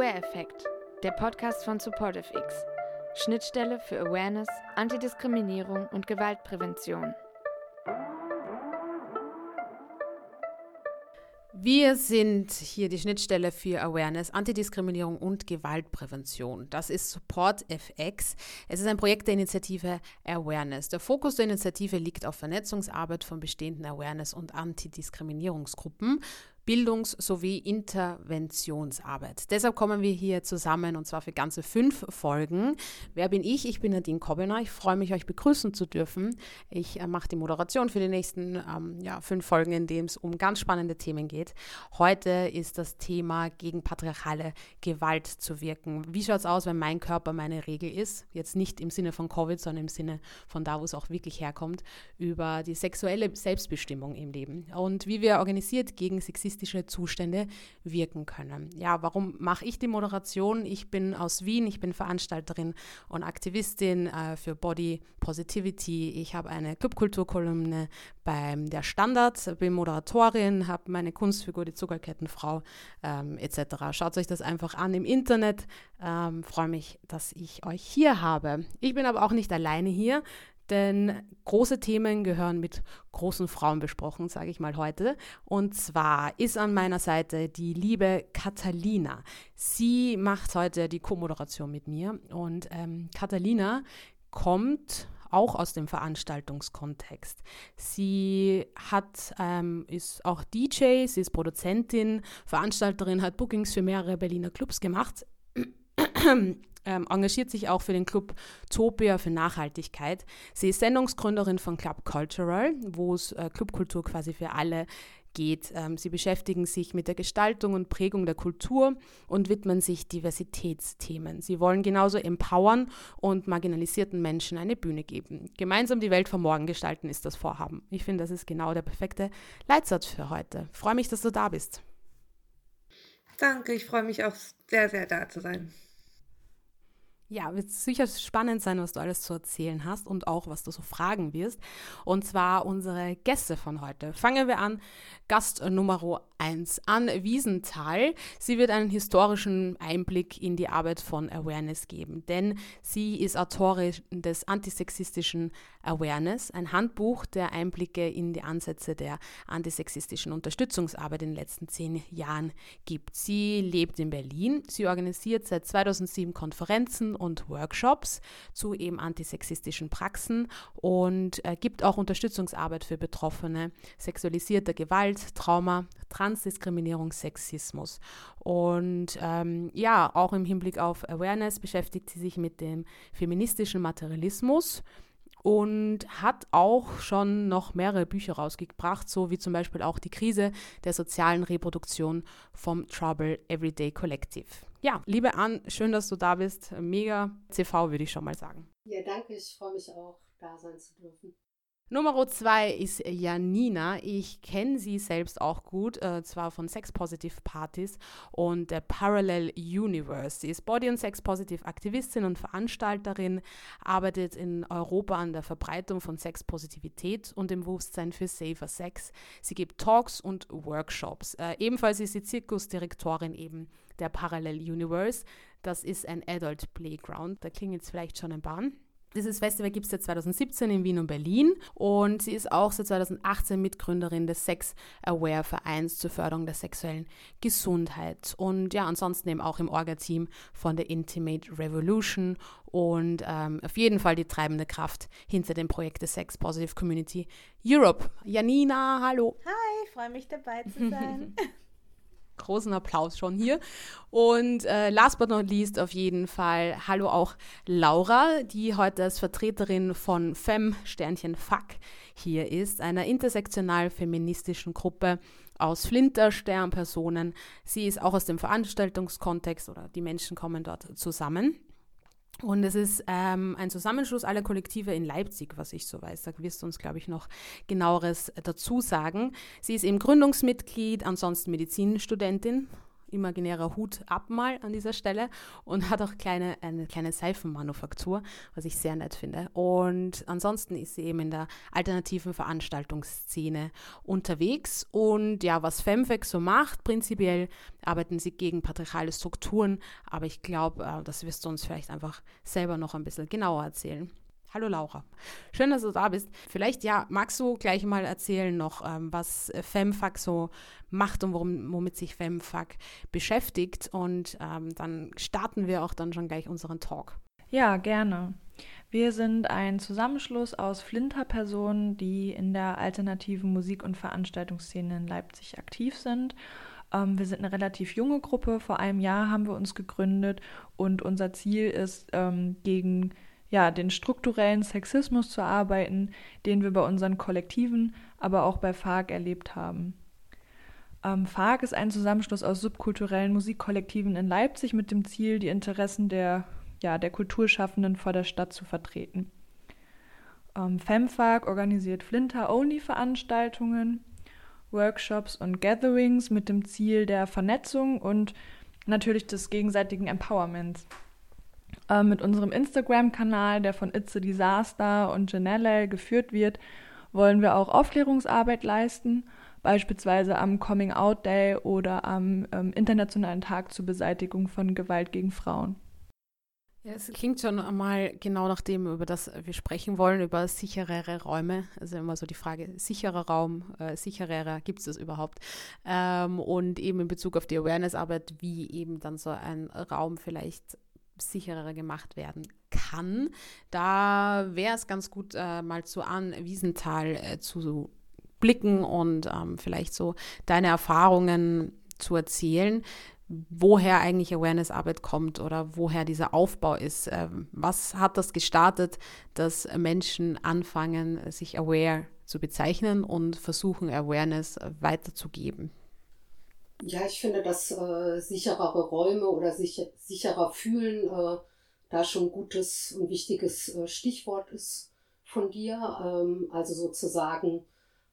Aware Effect, der Podcast von SupportiveX. Schnittstelle für Awareness, Antidiskriminierung und Gewaltprävention. Wir sind hier die Schnittstelle für Awareness, Antidiskriminierung und Gewaltprävention. Das ist Support FX. Es ist ein Projekt der Initiative Awareness. Der Fokus der Initiative liegt auf Vernetzungsarbeit von bestehenden Awareness- und Antidiskriminierungsgruppen Bildungs- sowie Interventionsarbeit. Deshalb kommen wir hier zusammen und zwar für ganze fünf Folgen. Wer bin ich? Ich bin Nadine Kobbener. Ich freue mich, euch begrüßen zu dürfen. Ich äh, mache die Moderation für die nächsten ähm, ja, fünf Folgen, in denen es um ganz spannende Themen geht. Heute ist das Thema gegen patriarchale Gewalt zu wirken. Wie schaut es aus, wenn mein Körper meine Regel ist? Jetzt nicht im Sinne von Covid, sondern im Sinne von da, wo es auch wirklich herkommt, über die sexuelle Selbstbestimmung im Leben und wie wir organisiert gegen Sexismus narzisstische Zustände wirken können. Ja, warum mache ich die Moderation? Ich bin aus Wien, ich bin Veranstalterin und Aktivistin äh, für Body Positivity. Ich habe eine Clubkulturkolumne beim Der Standard, bin Moderatorin, habe meine Kunstfigur, die Zuckerkettenfrau ähm, etc. Schaut euch das einfach an im Internet. Ähm, Freue mich, dass ich euch hier habe. Ich bin aber auch nicht alleine hier denn große Themen gehören mit großen Frauen besprochen, sage ich mal heute. Und zwar ist an meiner Seite die liebe Catalina. Sie macht heute die Co-Moderation mit mir. Und ähm, Catalina kommt auch aus dem Veranstaltungskontext. Sie hat, ähm, ist auch DJ, sie ist Produzentin, Veranstalterin, hat Bookings für mehrere Berliner Clubs gemacht ähm, engagiert sich auch für den Club Topia für Nachhaltigkeit. Sie ist Sendungsgründerin von Club Cultural, wo es äh, Clubkultur quasi für alle geht. Ähm, sie beschäftigen sich mit der Gestaltung und Prägung der Kultur und widmen sich Diversitätsthemen. Sie wollen genauso empowern und marginalisierten Menschen eine Bühne geben. Gemeinsam die Welt von morgen gestalten ist das Vorhaben. Ich finde, das ist genau der perfekte Leitsatz für heute. Freue mich, dass du da bist. Danke, ich freue mich auch sehr, sehr da zu sein. Ja, wird sicher spannend sein, was du alles zu erzählen hast und auch, was du so fragen wirst. Und zwar unsere Gäste von heute. Fangen wir an. Gast Nummer 1 an Wiesenthal. Sie wird einen historischen Einblick in die Arbeit von Awareness geben, denn sie ist Autorin des antisexistischen Awareness, ein Handbuch der Einblicke in die Ansätze der antisexistischen Unterstützungsarbeit in den letzten zehn Jahren gibt. Sie lebt in Berlin. Sie organisiert seit 2007 Konferenzen und Workshops zu eben antisexistischen Praxen und äh, gibt auch Unterstützungsarbeit für Betroffene sexualisierter Gewalt, Trauma, Transdiskriminierung, Sexismus. Und ähm, ja, auch im Hinblick auf Awareness beschäftigt sie sich mit dem feministischen Materialismus und hat auch schon noch mehrere Bücher rausgebracht, so wie zum Beispiel auch die Krise der sozialen Reproduktion vom Trouble Everyday Collective. Ja, liebe Ann, schön, dass du da bist. Mega CV, würde ich schon mal sagen. Ja, danke. Ich freue mich auch, da sein zu dürfen. Nummer zwei ist Janina. Ich kenne sie selbst auch gut, äh, zwar von Sex Positive Partys und der Parallel Universe. Sie ist Body- und Sex Positive Aktivistin und Veranstalterin, arbeitet in Europa an der Verbreitung von Sexpositivität und dem Bewusstsein für Safer Sex. Sie gibt Talks und Workshops. Äh, ebenfalls ist sie Zirkusdirektorin eben der Parallel Universe. Das ist ein Adult Playground. Da klingt jetzt vielleicht schon ein Bahn. Dieses Festival gibt es seit 2017 in Wien und Berlin und sie ist auch seit 2018 Mitgründerin des Sex Aware Vereins zur Förderung der sexuellen Gesundheit und ja, ansonsten eben auch im Orga-Team von der Intimate Revolution und ähm, auf jeden Fall die treibende Kraft hinter dem Projekt der Sex Positive Community Europe. Janina, hallo. Hi, ich freue mich dabei zu sein. großen Applaus schon hier. Und äh, last but not least auf jeden Fall hallo auch Laura, die heute als Vertreterin von Fem Sternchen Fuck hier ist, einer intersektional feministischen Gruppe aus Flinter Sternpersonen. Sie ist auch aus dem Veranstaltungskontext oder die Menschen kommen dort zusammen. Und es ist ähm, ein Zusammenschluss aller Kollektive in Leipzig, was ich so weiß. Da wirst du uns, glaube ich, noch genaueres dazu sagen. Sie ist eben Gründungsmitglied, ansonsten Medizinstudentin imaginärer Hut ab mal an dieser Stelle und hat auch kleine, eine kleine Seifenmanufaktur, was ich sehr nett finde. Und ansonsten ist sie eben in der alternativen Veranstaltungsszene unterwegs. Und ja, was Femfex so macht, prinzipiell arbeiten sie gegen patriarchale Strukturen, aber ich glaube, äh, das wirst du uns vielleicht einfach selber noch ein bisschen genauer erzählen. Hallo Laura. Schön, dass du da bist. Vielleicht, ja, magst du gleich mal erzählen noch, ähm, was FemFAC so macht und worum, womit sich FemFAC beschäftigt. Und ähm, dann starten wir auch dann schon gleich unseren Talk. Ja, gerne. Wir sind ein Zusammenschluss aus Flinter-Personen, die in der alternativen Musik- und Veranstaltungsszene in Leipzig aktiv sind. Ähm, wir sind eine relativ junge Gruppe. Vor einem Jahr haben wir uns gegründet und unser Ziel ist, ähm, gegen ja, den strukturellen Sexismus zu arbeiten, den wir bei unseren Kollektiven, aber auch bei FARC erlebt haben. Ähm, FARC ist ein Zusammenschluss aus subkulturellen Musikkollektiven in Leipzig mit dem Ziel, die Interessen der, ja, der Kulturschaffenden vor der Stadt zu vertreten. Ähm, FemFARC organisiert Flinter-Only-Veranstaltungen, Workshops und Gatherings mit dem Ziel der Vernetzung und natürlich des gegenseitigen Empowerments äh, mit unserem Instagram-Kanal, der von It's a Disaster und Janelle geführt wird, wollen wir auch Aufklärungsarbeit leisten, beispielsweise am Coming Out Day oder am ähm, Internationalen Tag zur Beseitigung von Gewalt gegen Frauen. Ja, es klingt schon einmal genau nach dem, über das wir sprechen wollen, über sicherere Räume. Also immer so die Frage, sicherer Raum, äh, sicherer, gibt es das überhaupt? Ähm, und eben in Bezug auf die Awareness-Arbeit, wie eben dann so ein Raum vielleicht sicherer gemacht werden kann. Da wäre es ganz gut, äh, mal zu Ann Wiesenthal äh, zu blicken und ähm, vielleicht so deine Erfahrungen zu erzählen, woher eigentlich Awareness-Arbeit kommt oder woher dieser Aufbau ist. Ähm, was hat das gestartet, dass Menschen anfangen, sich aware zu bezeichnen und versuchen, Awareness weiterzugeben? Ja, ich finde, dass äh, sicherere Räume oder sich, sicherer fühlen äh, da schon ein gutes und wichtiges äh, Stichwort ist von dir. Ähm, also sozusagen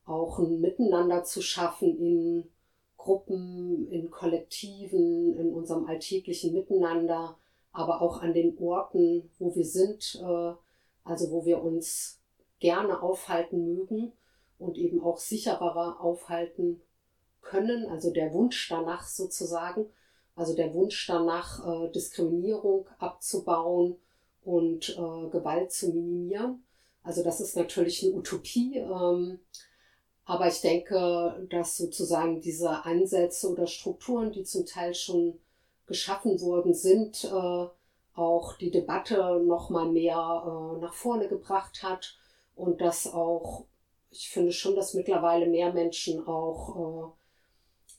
auch ein Miteinander zu schaffen in Gruppen, in Kollektiven, in unserem alltäglichen Miteinander, aber auch an den Orten, wo wir sind, äh, also wo wir uns gerne aufhalten mögen und eben auch sicherer aufhalten können, also der Wunsch danach sozusagen, also der Wunsch danach, äh, Diskriminierung abzubauen und äh, Gewalt zu minimieren. Also das ist natürlich eine Utopie, ähm, aber ich denke, dass sozusagen diese Ansätze oder Strukturen, die zum Teil schon geschaffen worden sind, äh, auch die Debatte noch mal mehr äh, nach vorne gebracht hat und dass auch ich finde schon, dass mittlerweile mehr Menschen auch äh,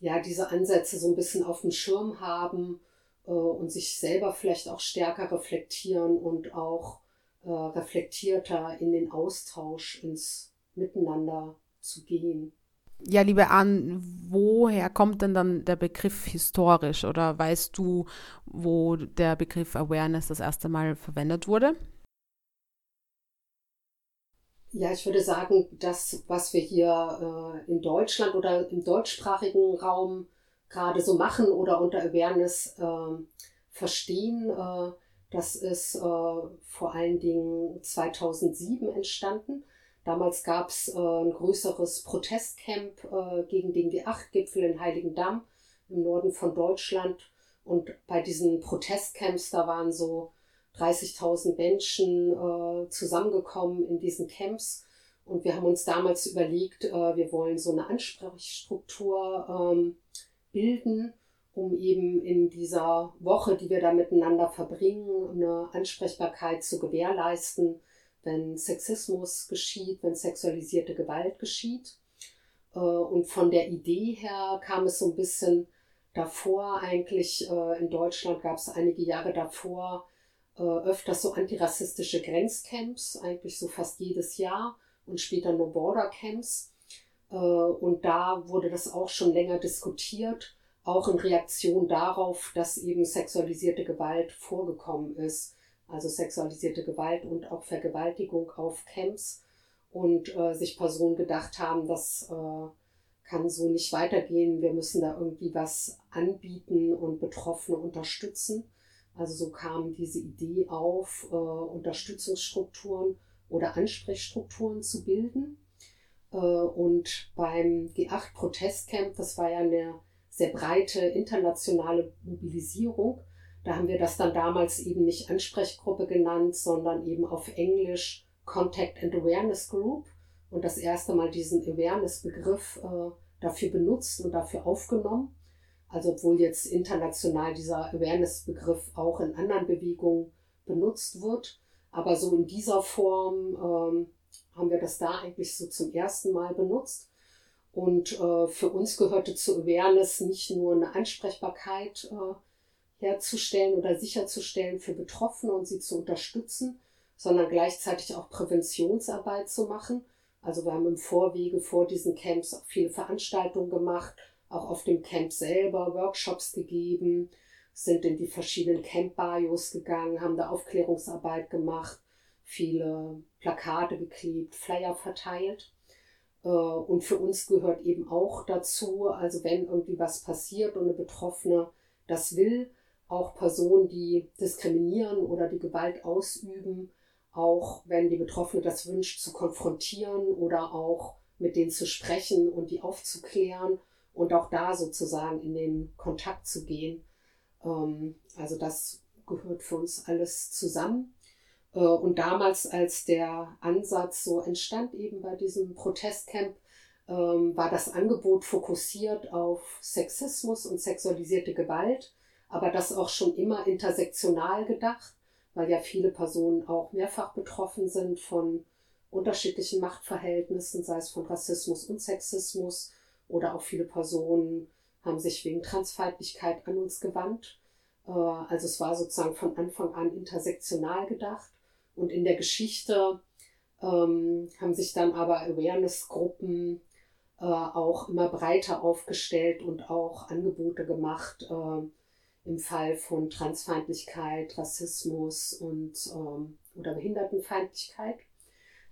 ja, diese Ansätze so ein bisschen auf dem Schirm haben äh, und sich selber vielleicht auch stärker reflektieren und auch äh, reflektierter in den Austausch, ins Miteinander zu gehen. Ja, liebe Ann, woher kommt denn dann der Begriff historisch oder weißt du, wo der Begriff Awareness das erste Mal verwendet wurde? Ja, ich würde sagen, das, was wir hier äh, in Deutschland oder im deutschsprachigen Raum gerade so machen oder unter Awareness äh, verstehen, äh, das ist äh, vor allen Dingen 2007 entstanden. Damals gab es äh, ein größeres Protestcamp äh, gegen den G8-Gipfel in Heiligendamm im Norden von Deutschland. Und bei diesen Protestcamps, da waren so 30.000 Menschen äh, zusammengekommen in diesen Camps. Und wir haben uns damals überlegt, äh, wir wollen so eine Ansprechstruktur ähm, bilden, um eben in dieser Woche, die wir da miteinander verbringen, eine Ansprechbarkeit zu gewährleisten, wenn Sexismus geschieht, wenn sexualisierte Gewalt geschieht. Äh, und von der Idee her kam es so ein bisschen davor, eigentlich äh, in Deutschland gab es einige Jahre davor äh, öfters so antirassistische Grenzcamps, eigentlich so fast jedes Jahr und später No Border Camps. Äh, und da wurde das auch schon länger diskutiert, auch in Reaktion darauf, dass eben sexualisierte Gewalt vorgekommen ist. Also sexualisierte Gewalt und auch Vergewaltigung auf Camps und äh, sich Personen gedacht haben, das äh, kann so nicht weitergehen. Wir müssen da irgendwie was anbieten und Betroffene unterstützen. Also so kam diese Idee auf, äh, Unterstützungsstrukturen oder Ansprechstrukturen zu bilden. Äh, und beim G8 Protestcamp, das war ja eine sehr breite internationale Mobilisierung, da haben wir das dann damals eben nicht Ansprechgruppe genannt, sondern eben auf Englisch Contact and Awareness Group und das erste Mal diesen Awareness-Begriff äh, dafür benutzt und dafür aufgenommen. Also obwohl jetzt international dieser Awareness-Begriff auch in anderen Bewegungen benutzt wird, aber so in dieser Form ähm, haben wir das da eigentlich so zum ersten Mal benutzt. Und äh, für uns gehörte zu Awareness nicht nur eine Ansprechbarkeit äh, herzustellen oder sicherzustellen für Betroffene und sie zu unterstützen, sondern gleichzeitig auch Präventionsarbeit zu machen. Also wir haben im Vorwege vor diesen Camps auch viele Veranstaltungen gemacht, auch auf dem Camp selber Workshops gegeben, sind in die verschiedenen Camp-Bios gegangen, haben da Aufklärungsarbeit gemacht, viele Plakate geklebt, Flyer verteilt. Äh, und für uns gehört eben auch dazu, also wenn irgendwie was passiert und eine Betroffene das will, auch Personen, die diskriminieren oder die Gewalt ausüben, auch wenn die Betroffene das wünscht, zu konfrontieren oder auch mit denen zu sprechen und die aufzuklären und auch da sozusagen in den Kontakt zu gehen. Ähm, also das gehört für uns alles zusammen. Äh, und damals, als der Ansatz so entstand, eben bei diesem Protestcamp, ähm, war das Angebot fokussiert auf Sexismus und sexualisierte Gewalt aber das auch schon immer intersektional gedacht, weil ja viele Personen auch mehrfach betroffen sind von unterschiedlichen Machtverhältnissen, sei es von Rassismus und Sexismus oder auch viele Personen haben sich wegen Transfeindlichkeit an uns gewandt. Äh, also es war sozusagen von Anfang an intersektional gedacht und in der Geschichte ähm, haben sich dann aber Awareness-Gruppen äh, auch immer breiter aufgestellt und auch Angebote gemacht, äh, im Fall von Transfeindlichkeit, Rassismus und ähm, oder Behindertenfeindlichkeit.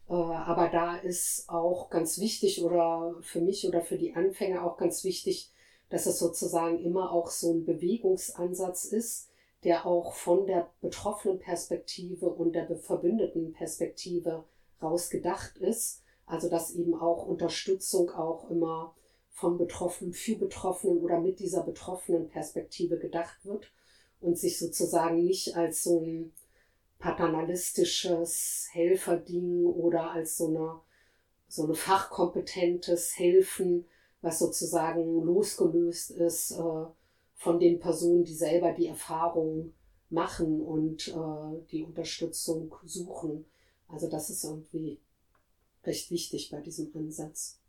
Äh, aber da ist auch ganz wichtig oder für mich oder für die Anfänger auch ganz wichtig, dass es sozusagen immer auch so ein Bewegungsansatz ist, der auch von der betroffenen Perspektive und der verbündeten Perspektive rausgedacht ist. Also dass eben auch Unterstützung auch immer von Betroffenen für Betroffenen oder mit dieser betroffenen Perspektive gedacht wird und sich sozusagen nicht als so ein paternalistisches Helferding oder als so eine so eine fachkompetentes Helfen, was sozusagen losgelöst ist äh, von den Personen, die selber die Erfahrung machen und äh, die Unterstützung suchen. Also das ist irgendwie recht wichtig bei diesem Ansatz.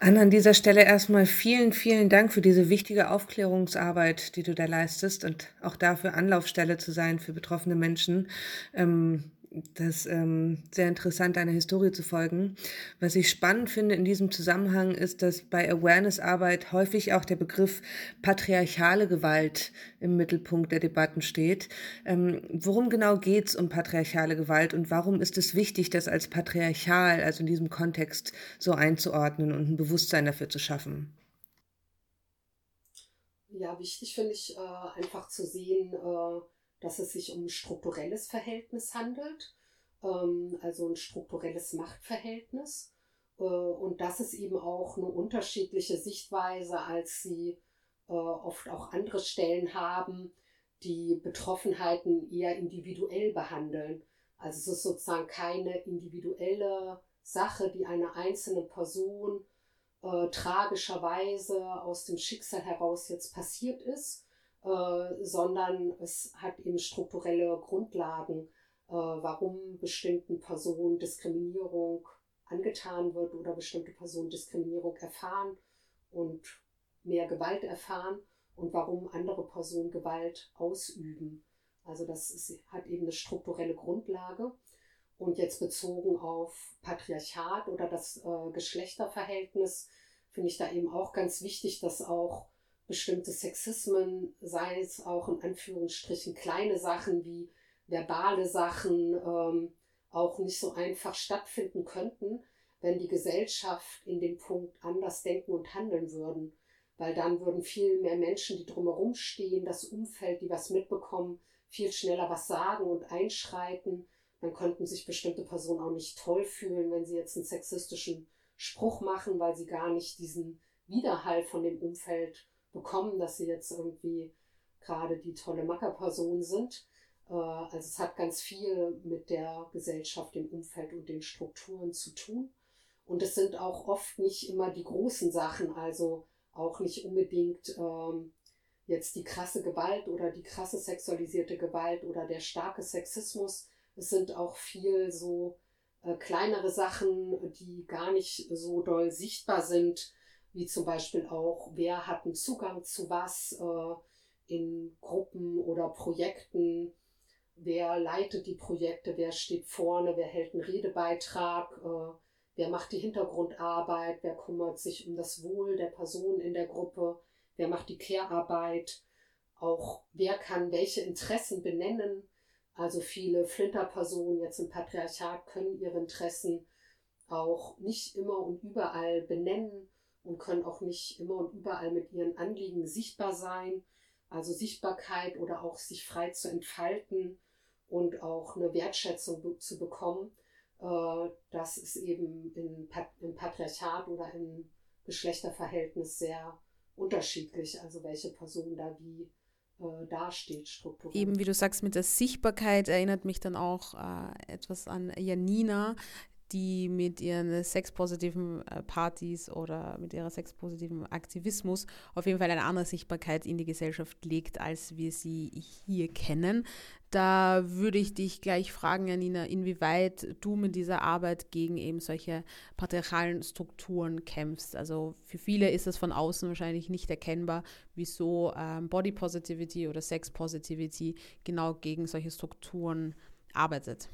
Anna, an dieser Stelle erstmal vielen, vielen Dank für diese wichtige Aufklärungsarbeit, die du da leistest und auch dafür Anlaufstelle zu sein für betroffene Menschen. Ähm, das ähm, sehr interessant, deiner Historie zu folgen. Was ich spannend finde in diesem Zusammenhang ist, dass bei Awareness-Arbeit häufig auch der Begriff patriarchale Gewalt im Mittelpunkt der Debatten steht. Ähm, worum genau geht es um patriarchale Gewalt und warum ist es wichtig, das als patriarchal, also in diesem Kontext, so einzuordnen und ein Bewusstsein dafür zu schaffen? Ja, wichtig finde ich äh, einfach zu sehen, äh, dass es sich um ein strukturelles Verhältnis handelt, ähm, also ein strukturelles Machtverhältnis. Äh, und das ist eben auch eine unterschiedliche Sichtweise, als sie äh, oft auch andere Stellen haben, die Betroffenheiten eher individuell behandeln. Also es ist sozusagen keine individuelle Sache, die einer einzelnen Person äh, tragischerweise aus dem Schicksal heraus jetzt passiert ist, äh, sondern es hat eben strukturelle Grundlagen, äh, warum bestimmten Personen Diskriminierung angetan wird oder bestimmte Personen Diskriminierung erfahren und mehr Gewalt erfahren und warum andere Personen Gewalt ausüben. Also das ist, hat eben eine strukturelle Grundlage. Und jetzt bezogen auf Patriarchat oder das äh, Geschlechterverhältnis finde ich da eben auch ganz wichtig, dass auch bestimmte Sexismen, sei es auch in Anführungsstrichen kleine Sachen wie verbale Sachen, ähm, auch nicht so einfach stattfinden könnten, wenn die Gesellschaft in dem Punkt anders denken und handeln würden. Weil dann würden viel mehr Menschen, die drumherum stehen, das Umfeld, die was mitbekommen, viel schneller was sagen und einschreiten. Dann könnten sich bestimmte Personen auch nicht toll fühlen, wenn sie jetzt einen sexistischen Spruch machen, weil sie gar nicht diesen Widerhall von dem Umfeld bekommen, dass sie jetzt irgendwie gerade die tolle Mackerperson sind. Äh, also es hat ganz viel mit der Gesellschaft, dem Umfeld und den Strukturen zu tun. Und es sind auch oft nicht immer die großen Sachen, also auch nicht unbedingt ähm, jetzt die krasse Gewalt oder die krasse sexualisierte Gewalt oder der starke Sexismus. Es sind auch viel so äh, kleinere Sachen, die gar nicht so doll sichtbar sind, wie zum Beispiel auch, wer hat einen Zugang zu was äh, in Gruppen oder Projekten, wer leitet die Projekte, wer steht vorne, wer hält einen Redebeitrag, äh, wer macht die Hintergrundarbeit, wer kümmert sich um das Wohl der Person in der Gruppe, wer macht die Care-Arbeit, auch wer kann welche Interessen benennen. Also viele Flinterpersonen jetzt im Patriarchat können ihre Interessen auch nicht immer und überall benennen und können auch nicht immer und überall mit ihren Anliegen sichtbar sein. Also Sichtbarkeit oder auch sich frei zu entfalten und auch eine Wertschätzung zu bekommen, äh, das ist eben im Patriarchat oder im Geschlechterverhältnis sehr unterschiedlich, also welche Person da wie äh, dasteht strukturell. Eben wie du sagst, mit der Sichtbarkeit erinnert mich dann auch äh, etwas an Janina, die mit ihren sexpositiven äh, Partys oder mit ihrer sexpositiven Aktivismus auf jeden Fall eine andere Sichtbarkeit in die Gesellschaft legt, als wir sie hier kennen. Da würde ich dich gleich fragen, Janina, inwieweit du mit dieser Arbeit gegen eben solche patriarchalen Strukturen kämpfst. Also für viele ist es von außen wahrscheinlich nicht erkennbar, wieso ähm, Body Positivity oder Sex Positivity genau gegen solche Strukturen arbeitet.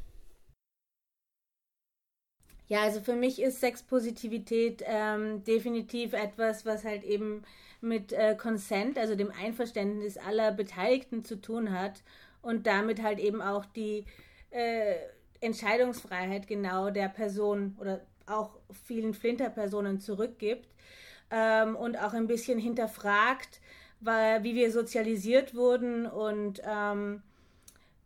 Ja, also für mich ist Sexpositivität ähm, definitiv etwas, was halt eben mit äh, Consent, also dem Einverständnis aller Beteiligten zu tun hat und damit halt eben auch die äh, Entscheidungsfreiheit genau der Person oder auch vielen Flinterpersonen zurückgibt ähm, und auch ein bisschen hinterfragt, weil, wie wir sozialisiert wurden und ähm,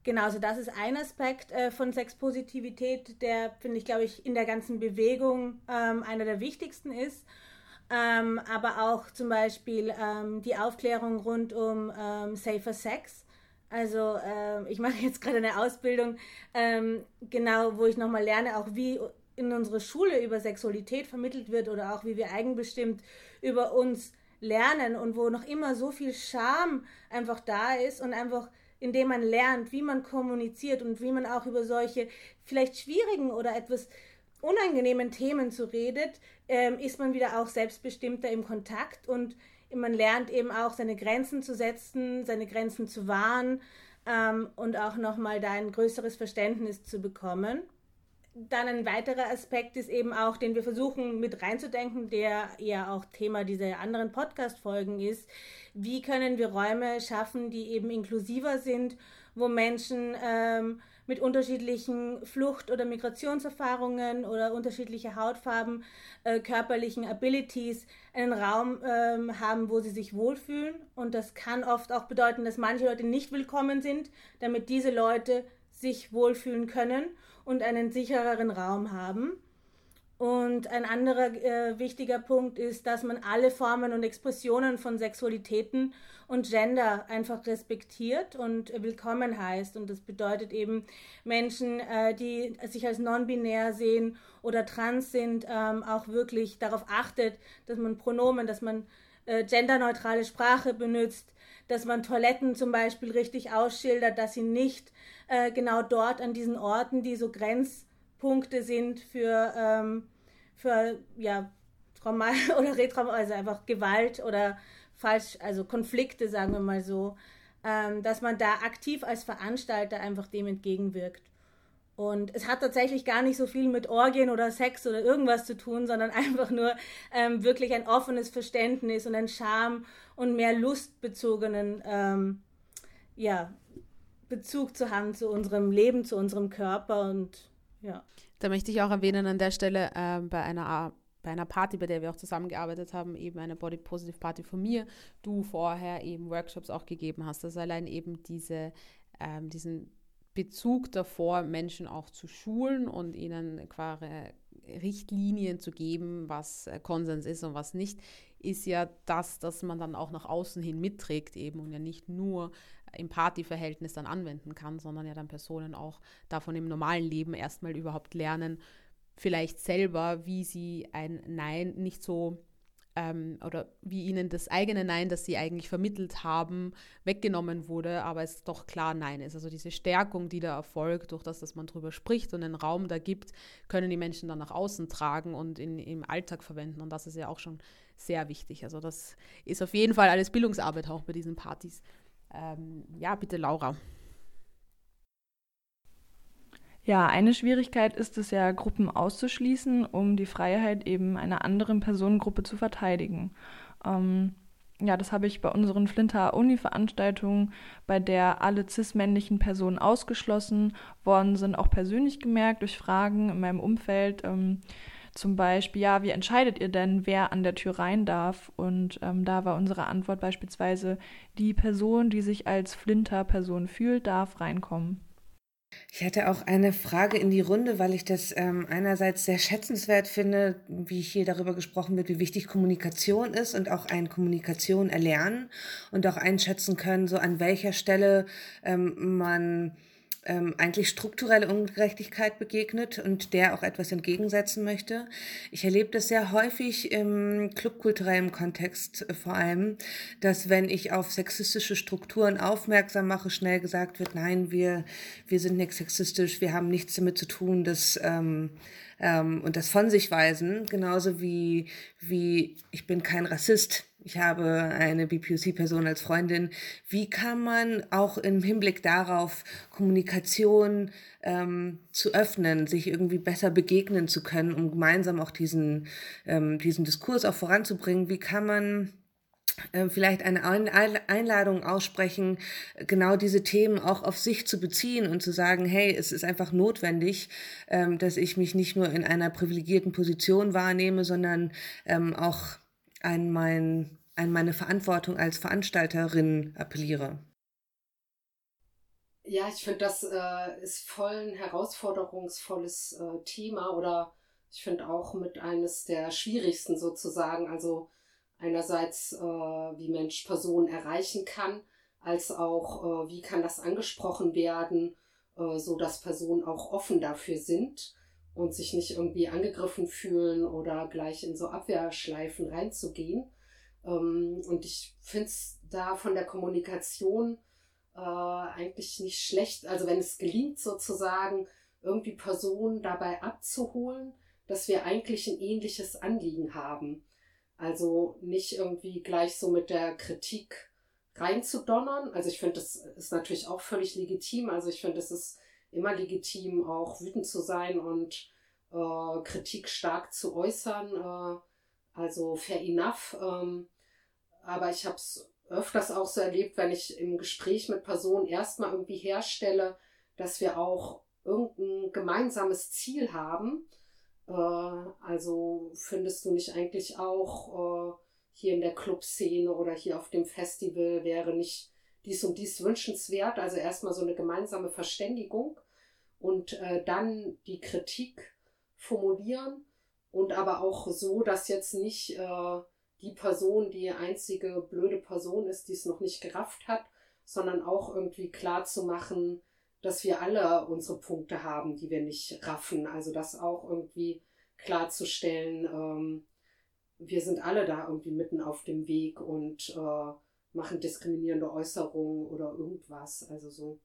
Genau, also das ist ein Aspekt äh, von Sexpositivität, der, finde ich, glaube ich, in der ganzen Bewegung ähm, einer der wichtigsten ist. Ähm, aber auch zum Beispiel ähm, die Aufklärung rund um ähm, Safer Sex. Also ähm, ich mache jetzt gerade eine Ausbildung, ähm, genau, wo ich nochmal lerne, auch wie in unserer Schule über Sexualität vermittelt wird oder auch wie wir eigenbestimmt über uns lernen und wo noch immer so viel Scham einfach da ist und einfach indem man lernt, wie man kommuniziert und wie man auch über solche vielleicht schwierigen oder etwas unangenehmen Themen zu redet, ähm, ist man wieder auch selbstbestimmter im Kontakt und man lernt eben auch seine Grenzen zu setzen, seine Grenzen zu wahren ähm, und auch nochmal da ein größeres Verständnis zu bekommen dann ein weiterer Aspekt ist eben auch, den wir versuchen mit reinzudenken, der ja auch Thema dieser anderen Podcast-Folgen ist. Wie können wir Räume schaffen, die eben inklusiver sind, wo Menschen ähm, mit unterschiedlichen Flucht- oder Migrationserfahrungen oder unterschiedliche Hautfarben, äh, körperlichen Abilities einen Raum ähm, haben, wo sie sich wohlfühlen. Und das kann oft auch bedeuten, dass manche Leute nicht willkommen sind, damit diese Leute sich wohlfühlen können und einen sichereren Raum haben. Und ein anderer äh, wichtiger Punkt ist, dass man alle Formen und Expressionen von Sexualitäten und Gender einfach respektiert und willkommen heißt. Und das bedeutet eben Menschen, äh, die sich als non-binär sehen oder trans sind, ähm, auch wirklich darauf achtet, dass man Pronomen, dass man äh, genderneutrale Sprache benutzt, dass man Toiletten zum Beispiel richtig ausschildert, dass sie nicht äh, genau dort an diesen Orten, die so Grenzpunkte sind für, ähm, für ja, Trauma oder Retrauma, also einfach Gewalt oder falsch, also Konflikte, sagen wir mal so, ähm, dass man da aktiv als Veranstalter einfach dem entgegenwirkt. Und es hat tatsächlich gar nicht so viel mit Orgien oder Sex oder irgendwas zu tun, sondern einfach nur ähm, wirklich ein offenes Verständnis und ein Charme und mehr lustbezogenen ähm, ja, Bezug zu haben zu unserem Leben, zu unserem Körper und Ja. Da möchte ich auch erwähnen an der Stelle äh, bei einer bei einer Party, bei der wir auch zusammengearbeitet haben, eben eine Body Positive Party von mir, du vorher eben Workshops auch gegeben hast. dass allein eben diese, ähm, diesen Bezug davor, Menschen auch zu schulen und ihnen quasi Richtlinien zu geben, was äh, Konsens ist und was nicht, ist ja das, dass man dann auch nach außen hin mitträgt eben und ja nicht nur im Partyverhältnis dann anwenden kann, sondern ja dann Personen auch davon im normalen Leben erstmal überhaupt lernen, vielleicht selber, wie sie ein Nein nicht so ähm, oder wie ihnen das eigene Nein, das sie eigentlich vermittelt haben, weggenommen wurde, aber es doch klar Nein ist. Also diese Stärkung, die da erfolgt, durch das, dass man drüber spricht und einen Raum da gibt, können die Menschen dann nach außen tragen und in, im Alltag verwenden. Und das ist ja auch schon sehr wichtig. Also das ist auf jeden Fall alles Bildungsarbeit auch bei diesen Partys. Ähm, ja, bitte Laura. Ja, eine Schwierigkeit ist es ja, Gruppen auszuschließen, um die Freiheit eben einer anderen Personengruppe zu verteidigen. Ähm, ja, das habe ich bei unseren Flinter Uni-Veranstaltungen, bei der alle cis-männlichen Personen ausgeschlossen worden sind, auch persönlich gemerkt durch Fragen in meinem Umfeld. Ähm, zum Beispiel, ja, wie entscheidet ihr denn, wer an der Tür rein darf? Und ähm, da war unsere Antwort beispielsweise, die Person, die sich als Flinter-Person fühlt, darf reinkommen. Ich hätte auch eine Frage in die Runde, weil ich das ähm, einerseits sehr schätzenswert finde, wie hier darüber gesprochen wird, wie wichtig Kommunikation ist und auch ein Kommunikation erlernen und auch einschätzen können, so an welcher Stelle ähm, man ähm, eigentlich strukturelle Ungerechtigkeit begegnet und der auch etwas entgegensetzen möchte. Ich erlebe das sehr häufig im clubkulturellen Kontext äh, vor allem, dass wenn ich auf sexistische Strukturen aufmerksam mache, schnell gesagt wird, nein, wir, wir sind nicht sexistisch, wir haben nichts damit zu tun, dass ähm, ähm, und das von sich weisen, genauso wie, wie ich bin kein Rassist ich habe eine BPOC-Person als Freundin. Wie kann man auch im Hinblick darauf Kommunikation ähm, zu öffnen, sich irgendwie besser begegnen zu können, um gemeinsam auch diesen, ähm, diesen Diskurs auch voranzubringen? Wie kann man äh, vielleicht eine Einladung aussprechen, genau diese Themen auch auf sich zu beziehen und zu sagen, hey, es ist einfach notwendig, ähm, dass ich mich nicht nur in einer privilegierten Position wahrnehme, sondern ähm, auch an mein an meine Verantwortung als Veranstalterin appelliere. Ja, ich finde, das äh, ist voll ein herausforderungsvolles äh, Thema oder ich finde auch mit eines der schwierigsten sozusagen. Also einerseits, äh, wie Mensch Personen erreichen kann, als auch, äh, wie kann das angesprochen werden, äh, so dass Personen auch offen dafür sind und sich nicht irgendwie angegriffen fühlen oder gleich in so Abwehrschleifen reinzugehen. Ähm, und ich finde es da von der Kommunikation äh, eigentlich nicht schlecht. Also wenn es gelingt, sozusagen irgendwie Personen dabei abzuholen, dass wir eigentlich ein ähnliches Anliegen haben. Also nicht irgendwie gleich so mit der Kritik reinzudonnern. Also ich finde, das ist natürlich auch völlig legitim. Also ich finde, es ist immer legitim, auch wütend zu sein und äh, Kritik stark zu äußern. Äh, also fair enough. Ähm, aber ich habe es öfters auch so erlebt, wenn ich im Gespräch mit Personen erstmal irgendwie herstelle, dass wir auch irgendein gemeinsames Ziel haben. Äh, also findest du nicht eigentlich auch äh, hier in der Clubszene oder hier auf dem Festival wäre nicht dies und dies wünschenswert? Also erstmal so eine gemeinsame Verständigung und äh, dann die Kritik formulieren und aber auch so, dass jetzt nicht äh, die Person die einzige blöde Person ist, die es noch nicht gerafft hat, sondern auch irgendwie klar zu machen, dass wir alle unsere Punkte haben, die wir nicht raffen. Also das auch irgendwie klarzustellen, ähm, wir sind alle da irgendwie mitten auf dem Weg und äh, machen diskriminierende Äußerungen oder irgendwas. Also so.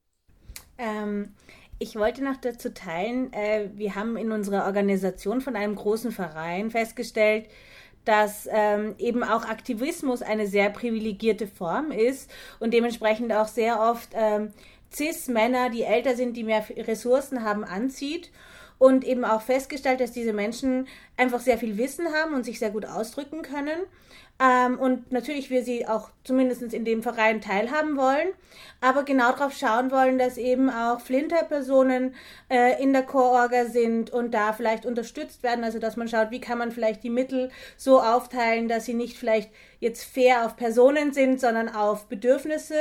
Ähm, ich wollte noch dazu teilen, äh, wir haben in unserer Organisation von einem großen Verein festgestellt, dass ähm, eben auch Aktivismus eine sehr privilegierte Form ist und dementsprechend auch sehr oft ähm, Cis-Männer, die älter sind, die mehr Ressourcen haben, anzieht. und eben auch festgestellt, dass diese Menschen einfach sehr viel Wissen haben und sich sehr gut ausdrücken können. Ähm, und natürlich wir sie auch zumindest in dem Verein teilhaben wollen, aber genau darauf schauen wollen, dass eben auch Flinter-Personen äh, in der Chororga sind und da vielleicht unterstützt werden, also dass man schaut, wie kann man vielleicht die Mittel so aufteilen, dass sie nicht vielleicht jetzt fair auf Personen sind, sondern auf Bedürfnisse.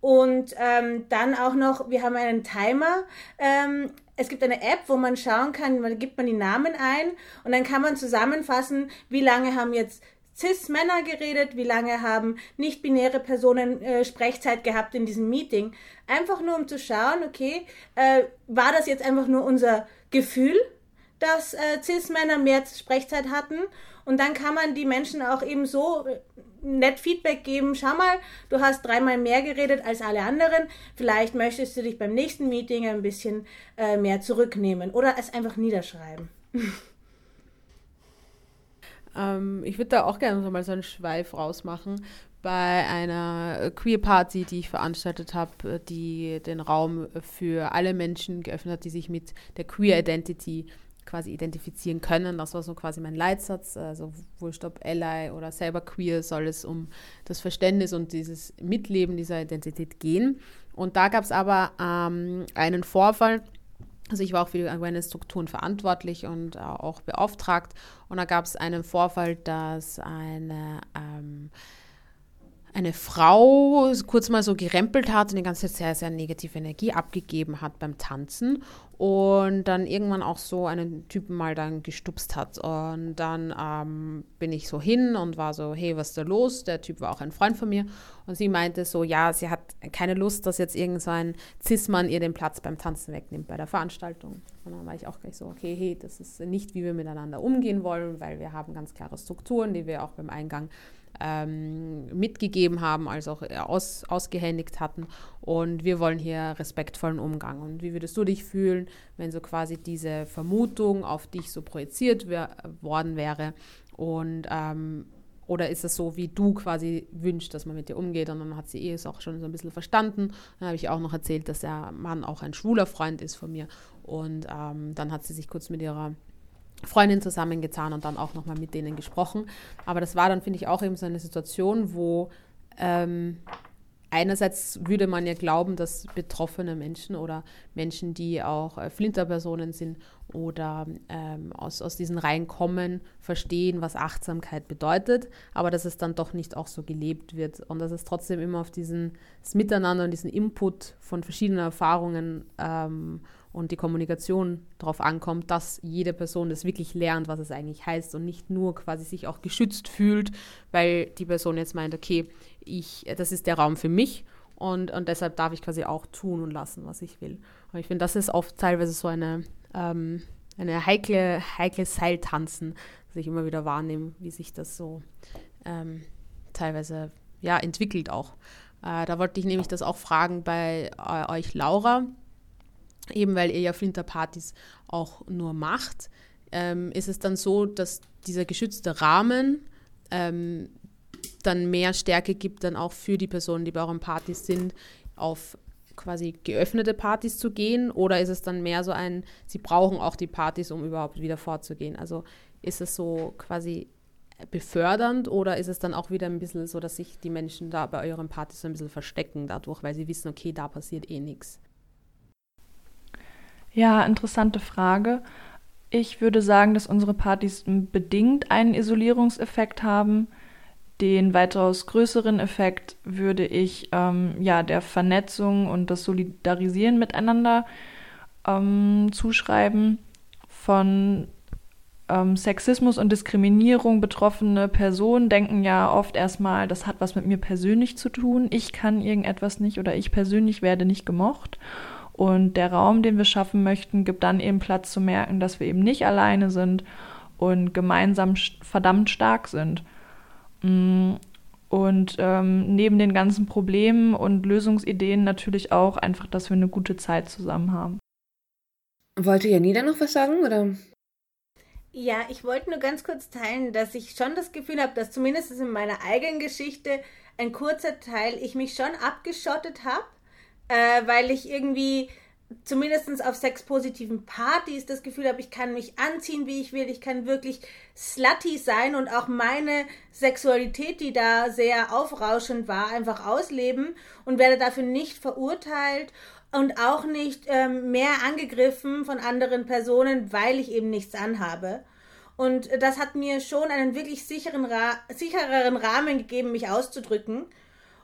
Und ähm, dann auch noch, wir haben einen Timer. Ähm, es gibt eine App, wo man schauen kann, man gibt man die Namen ein und dann kann man zusammenfassen, wie lange haben jetzt Cis-Männer geredet, wie lange haben nicht-binäre Personen äh, Sprechzeit gehabt in diesem Meeting. Einfach nur, um zu schauen, okay, äh, war das jetzt einfach nur unser Gefühl, dass äh, Cis-Männer mehr Sprechzeit hatten? Und dann kann man die Menschen auch eben so äh, nett Feedback geben. Schau mal, du hast dreimal mehr geredet als alle anderen. Vielleicht möchtest du dich beim nächsten Meeting ein bisschen äh, mehr zurücknehmen oder es einfach niederschreiben. Ähm, ich würde da auch gerne so mal so einen Schweif rausmachen. Bei einer Queer Party, die ich veranstaltet habe, die den Raum für alle Menschen geöffnet hat, die sich mit der Queer Identity quasi identifizieren können. Das war so quasi mein Leitsatz. Also wurscht ob Ally oder selber queer, soll es um das Verständnis und dieses Mitleben dieser Identität gehen. Und da gab es aber ähm, einen Vorfall, also ich war auch für die Awareness-Strukturen verantwortlich und äh, auch beauftragt. Und da gab es einen Vorfall, dass eine, ähm, eine Frau kurz mal so gerempelt hat und die ganze Zeit sehr, sehr negative Energie abgegeben hat beim Tanzen und dann irgendwann auch so einen Typen mal dann gestupst hat. Und dann ähm, bin ich so hin und war so, hey, was ist da los? Der Typ war auch ein Freund von mir. Und sie meinte so, ja, sie hat keine Lust, dass jetzt irgend so ein ihr den Platz beim Tanzen wegnimmt bei der Veranstaltung. Und dann war ich auch gleich so, okay, hey, das ist nicht, wie wir miteinander umgehen wollen, weil wir haben ganz klare Strukturen, die wir auch beim Eingang ähm, mitgegeben haben, als auch aus, ausgehändigt hatten. Und wir wollen hier respektvollen Umgang. Und wie würdest du dich fühlen, wenn so quasi diese Vermutung auf dich so projiziert worden wäre? Und ähm, oder ist es so, wie du quasi wünschst, dass man mit dir umgeht? Und dann hat sie eh es auch schon so ein bisschen verstanden. Dann habe ich auch noch erzählt, dass der Mann auch ein schwuler Freund ist von mir. Und ähm, dann hat sie sich kurz mit ihrer Freundin zusammengetan und dann auch nochmal mit denen gesprochen. Aber das war dann, finde ich, auch eben so eine Situation, wo ähm, einerseits würde man ja glauben, dass betroffene Menschen oder Menschen, die auch äh, Flinterpersonen sind oder ähm, aus, aus diesen Reihen kommen, verstehen, was Achtsamkeit bedeutet, aber dass es dann doch nicht auch so gelebt wird und dass es trotzdem immer auf diesen, das Miteinander und diesen Input von verschiedenen Erfahrungen ähm, und die Kommunikation darauf ankommt, dass jede Person das wirklich lernt, was es eigentlich heißt und nicht nur quasi sich auch geschützt fühlt, weil die Person jetzt meint, okay, ich, das ist der Raum für mich und, und deshalb darf ich quasi auch tun und lassen, was ich will. Und ich finde, das ist oft teilweise so eine, ähm, eine heikle, heikle Seiltanzen, dass ich immer wieder wahrnehme, wie sich das so ähm, teilweise ja, entwickelt auch. Äh, da wollte ich nämlich das auch fragen bei äh, euch, Laura eben weil ihr ja Flinterpartys auch nur macht, ähm, ist es dann so, dass dieser geschützte Rahmen ähm, dann mehr Stärke gibt, dann auch für die Personen, die bei euren Partys sind, auf quasi geöffnete Partys zu gehen? Oder ist es dann mehr so ein, sie brauchen auch die Partys, um überhaupt wieder vorzugehen? Also ist es so quasi befördernd oder ist es dann auch wieder ein bisschen so, dass sich die Menschen da bei euren Partys so ein bisschen verstecken dadurch, weil sie wissen, okay, da passiert eh nichts? Ja, interessante Frage. Ich würde sagen, dass unsere Partys bedingt einen Isolierungseffekt haben. Den weitaus größeren Effekt würde ich ähm, ja der Vernetzung und das Solidarisieren miteinander ähm, zuschreiben. Von ähm, Sexismus und Diskriminierung betroffene Personen denken ja oft erstmal, das hat was mit mir persönlich zu tun. Ich kann irgendetwas nicht oder ich persönlich werde nicht gemocht. Und der Raum, den wir schaffen möchten, gibt dann eben Platz zu merken, dass wir eben nicht alleine sind und gemeinsam verdammt stark sind. Mm, und ähm, neben den ganzen Problemen und Lösungsideen natürlich auch einfach, dass wir eine gute Zeit zusammen haben. Wollte Janina noch was sagen, oder? Ja, ich wollte nur ganz kurz teilen, dass ich schon das Gefühl habe, dass zumindest in meiner eigenen Geschichte ein kurzer Teil ich mich schon abgeschottet habe äh, weil ich irgendwie zumindest auf sexpositiven Partys das Gefühl habe, ich kann mich anziehen, wie ich will, ich kann wirklich slutty sein und auch meine Sexualität, die da sehr aufrauschend war, einfach ausleben und werde dafür nicht verurteilt und auch nicht ähm, mehr angegriffen von anderen Personen, weil ich eben nichts anhabe. Und das hat mir schon einen wirklich sicheren Ra sichereren Rahmen gegeben, mich auszudrücken.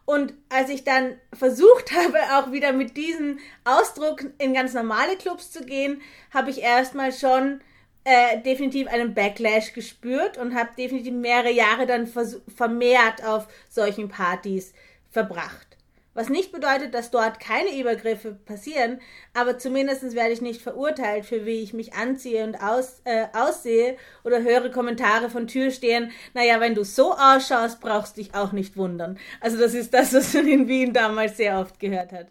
Und als ich dann versucht habe, auch wieder mit diesem Ausdruck in ganz normale Clubs zu gehen, habe ich erstmal schon äh, definitiv einen Backlash gespürt und habe definitiv mehrere Jahre dann vermehrt auf solchen Partys verbracht. Was nicht bedeutet, dass dort keine Übergriffe passieren, aber zumindest werde ich nicht verurteilt für wie ich mich anziehe und aus, äh, aussehe oder höre Kommentare von Türstehern, naja, wenn du so ausschaust, brauchst dich auch nicht wundern. Also das ist das, was man in Wien damals sehr oft gehört hat.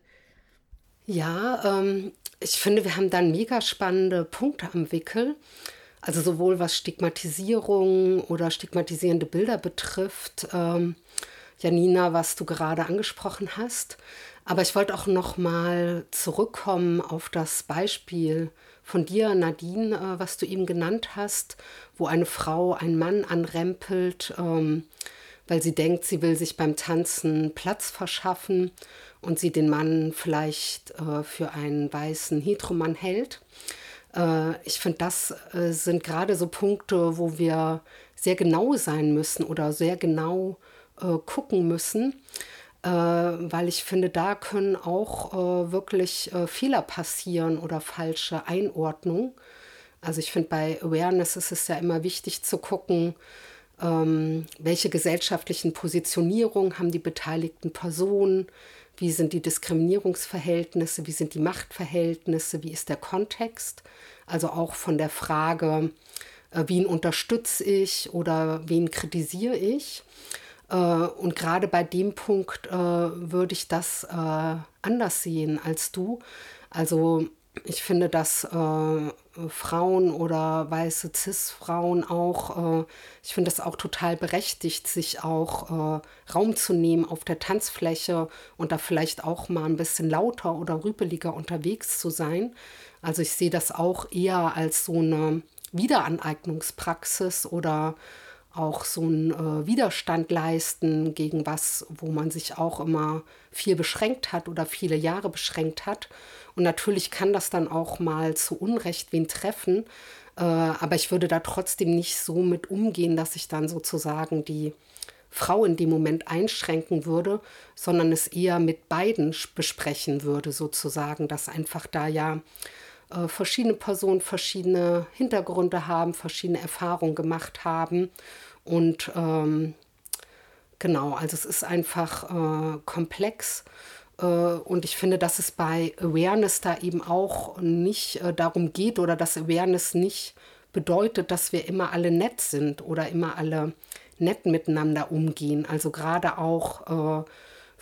Ja, ähm, ich finde, wir haben dann mega spannende Punkte am Wickel. Also sowohl was Stigmatisierung oder stigmatisierende Bilder betrifft. Ähm, Janina, was du gerade angesprochen hast. Aber ich wollte auch noch mal zurückkommen auf das Beispiel von dir, Nadine, äh, was du eben genannt hast, wo eine Frau einen Mann anrempelt, ähm, weil sie denkt, sie will sich beim Tanzen Platz verschaffen und sie den Mann vielleicht äh, für einen weißen Heteromann hält. Äh, ich finde, das sind gerade so Punkte, wo wir sehr genau sein müssen oder sehr genau äh, gucken müssen, äh, weil ich finde, da können auch äh, wirklich äh, Fehler passieren oder falsche Einordnung. Also ich finde, bei Awareness ist es ja immer wichtig zu gucken, ähm, welche gesellschaftlichen Positionierungen haben die beteiligten Personen, wie sind die Diskriminierungsverhältnisse, wie sind die Machtverhältnisse, wie ist der Kontext. Also auch von der Frage, äh, wen unterstütze ich oder wen kritisiere ich. Äh, und gerade bei dem Punkt äh, würde ich das äh, anders sehen als du. Also ich finde, dass äh, Frauen oder weiße CIS-Frauen auch, äh, ich finde es auch total berechtigt, sich auch äh, Raum zu nehmen auf der Tanzfläche und da vielleicht auch mal ein bisschen lauter oder rüpeliger unterwegs zu sein. Also ich sehe das auch eher als so eine Wiederaneignungspraxis oder auch so einen äh, Widerstand leisten gegen was, wo man sich auch immer viel beschränkt hat oder viele Jahre beschränkt hat. Und natürlich kann das dann auch mal zu Unrecht wen treffen. Äh, aber ich würde da trotzdem nicht so mit umgehen, dass ich dann sozusagen die Frau in dem Moment einschränken würde, sondern es eher mit beiden besprechen würde, sozusagen, dass einfach da ja äh, verschiedene Personen verschiedene Hintergründe haben, verschiedene Erfahrungen gemacht haben. Und ähm, genau, also es ist einfach äh, komplex. Äh, und ich finde, dass es bei Awareness da eben auch nicht äh, darum geht oder dass Awareness nicht bedeutet, dass wir immer alle nett sind oder immer alle nett miteinander umgehen. Also gerade auch äh,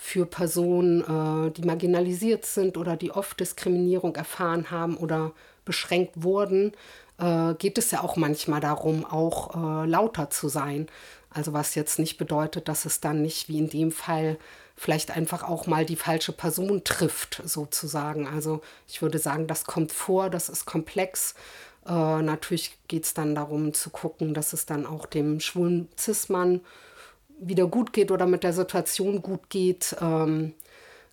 für Personen, äh, die marginalisiert sind oder die oft Diskriminierung erfahren haben oder beschränkt wurden, äh, geht es ja auch manchmal darum, auch äh, lauter zu sein. Also was jetzt nicht bedeutet, dass es dann nicht wie in dem Fall vielleicht einfach auch mal die falsche Person trifft, sozusagen. Also ich würde sagen, das kommt vor, das ist komplex. Äh, natürlich geht es dann darum zu gucken, dass es dann auch dem schwulen Cis-Mann wieder gut geht oder mit der Situation gut geht. Ähm,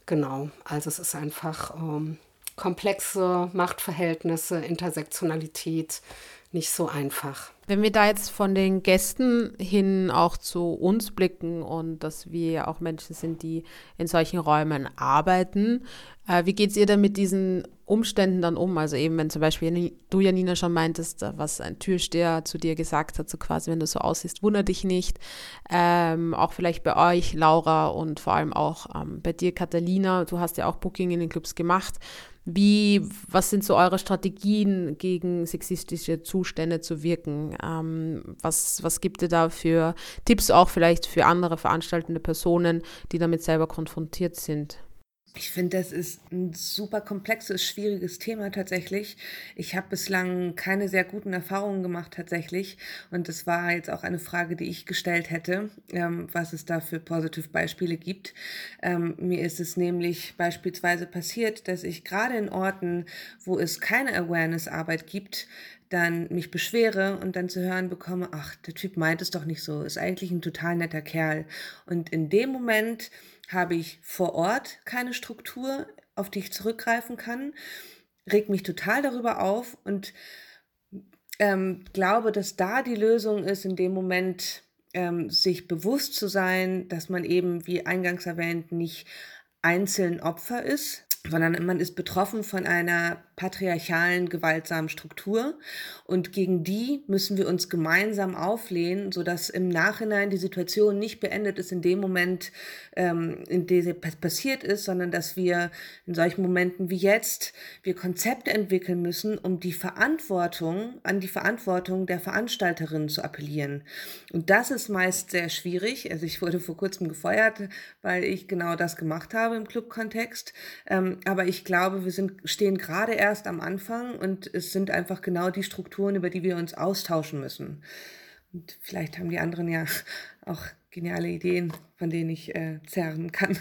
genau, also es ist einfach ähm, komplexe Machtverhältnisse, Intersektionalität, nicht so einfach. Wenn wir da jetzt von den Gästen hin auch zu uns blicken und dass wir ja auch Menschen sind, die in solchen Räumen arbeiten, äh, wie geht es ihr denn mit diesen Umständen dann um? Also eben, wenn zum Beispiel du, Janina, schon meintest, was ein Türsteher zu dir gesagt hat, so quasi, wenn du so aussiehst, wundere dich nicht. Ähm, auch vielleicht bei euch, Laura, und vor allem auch ähm, bei dir, Catalina, du hast ja auch Booking in den Clubs gemacht. Wie, was sind so eure Strategien, gegen sexistische Zustände zu wirken? Ähm, was, was gibt ihr da für Tipps auch vielleicht für andere veranstaltende Personen, die damit selber konfrontiert sind? Ich finde, das ist ein super komplexes, schwieriges Thema tatsächlich. Ich habe bislang keine sehr guten Erfahrungen gemacht tatsächlich. Und das war jetzt auch eine Frage, die ich gestellt hätte, ähm, was es da für Positivbeispiele gibt. Ähm, mir ist es nämlich beispielsweise passiert, dass ich gerade in Orten, wo es keine Awareness-Arbeit gibt, dann mich beschwere und dann zu hören bekomme, ach, der Typ meint es doch nicht so, ist eigentlich ein total netter Kerl. Und in dem Moment habe ich vor Ort keine Struktur, auf die ich zurückgreifen kann, reg mich total darüber auf und ähm, glaube, dass da die Lösung ist, in dem Moment ähm, sich bewusst zu sein, dass man eben, wie eingangs erwähnt, nicht einzeln Opfer ist, sondern man ist betroffen von einer patriarchalen, gewaltsamen Struktur. Und gegen die müssen wir uns gemeinsam auflehnen, sodass im Nachhinein die Situation nicht beendet ist in dem Moment, ähm, in dem sie passiert ist, sondern dass wir in solchen Momenten wie jetzt, wir Konzepte entwickeln müssen, um die Verantwortung, an die Verantwortung der Veranstalterinnen zu appellieren. Und das ist meist sehr schwierig. Also ich wurde vor kurzem gefeuert, weil ich genau das gemacht habe im Clubkontext. Ähm, aber ich glaube, wir sind, stehen gerade erst erst am Anfang und es sind einfach genau die Strukturen, über die wir uns austauschen müssen. Und vielleicht haben die anderen ja auch geniale Ideen, von denen ich äh, zerren kann.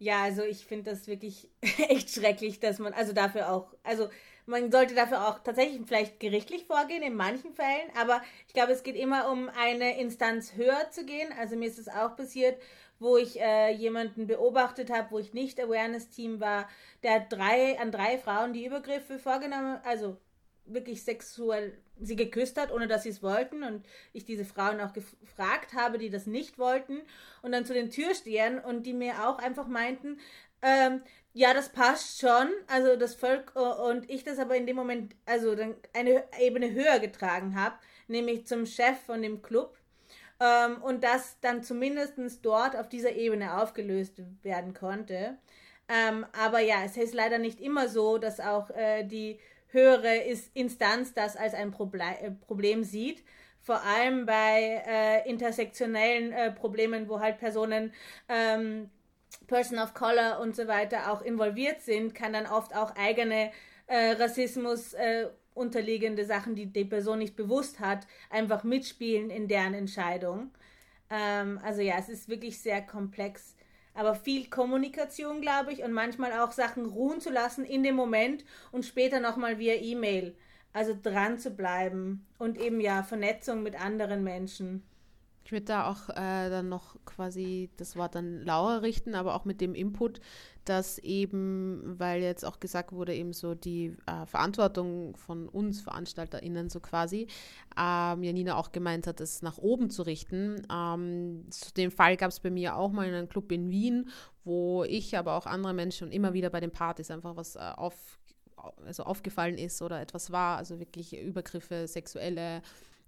Ja, also ich finde das wirklich echt schrecklich, dass man, also dafür auch, also man sollte dafür auch tatsächlich vielleicht gerichtlich vorgehen in manchen Fällen, aber ich glaube, es geht immer um eine Instanz höher zu gehen. Also mir ist es auch passiert, wo ich äh, jemanden beobachtet habe, wo ich nicht Awareness-Team war, der drei, an drei Frauen die Übergriffe vorgenommen, also wirklich sexuell sie geküsst hat, ohne dass sie es wollten und ich diese Frauen auch gefragt habe, die das nicht wollten und dann zu den Türstehern und die mir auch einfach meinten, ähm, ja, das passt schon, also das Volk äh, und ich das aber in dem Moment also dann eine Ebene höher getragen habe, nämlich zum Chef von dem Club ähm, und das dann zumindest dort auf dieser Ebene aufgelöst werden konnte. Ähm, aber ja, es ist leider nicht immer so, dass auch äh, die höhere Instanz das als ein Proble äh, Problem sieht. Vor allem bei äh, intersektionellen äh, Problemen, wo halt Personen ähm, Person of Color und so weiter auch involviert sind, kann dann oft auch eigene äh, Rassismus äh, unterliegende Sachen, die die Person nicht bewusst hat, einfach mitspielen in deren Entscheidung. Ähm, also ja, es ist wirklich sehr komplex. Aber viel Kommunikation, glaube ich, und manchmal auch Sachen ruhen zu lassen in dem Moment und später nochmal via E-Mail. Also dran zu bleiben und eben ja Vernetzung mit anderen Menschen. Ich würde da auch äh, dann noch quasi das Wort an Laura richten, aber auch mit dem Input, dass eben, weil jetzt auch gesagt wurde, eben so die äh, Verantwortung von uns VeranstalterInnen so quasi, ähm, Janina auch gemeint hat, es nach oben zu richten. Ähm, zu dem Fall gab es bei mir auch mal in einem Club in Wien, wo ich, aber auch andere Menschen immer wieder bei den Partys einfach was äh, auf, also aufgefallen ist oder etwas war, also wirklich Übergriffe, sexuelle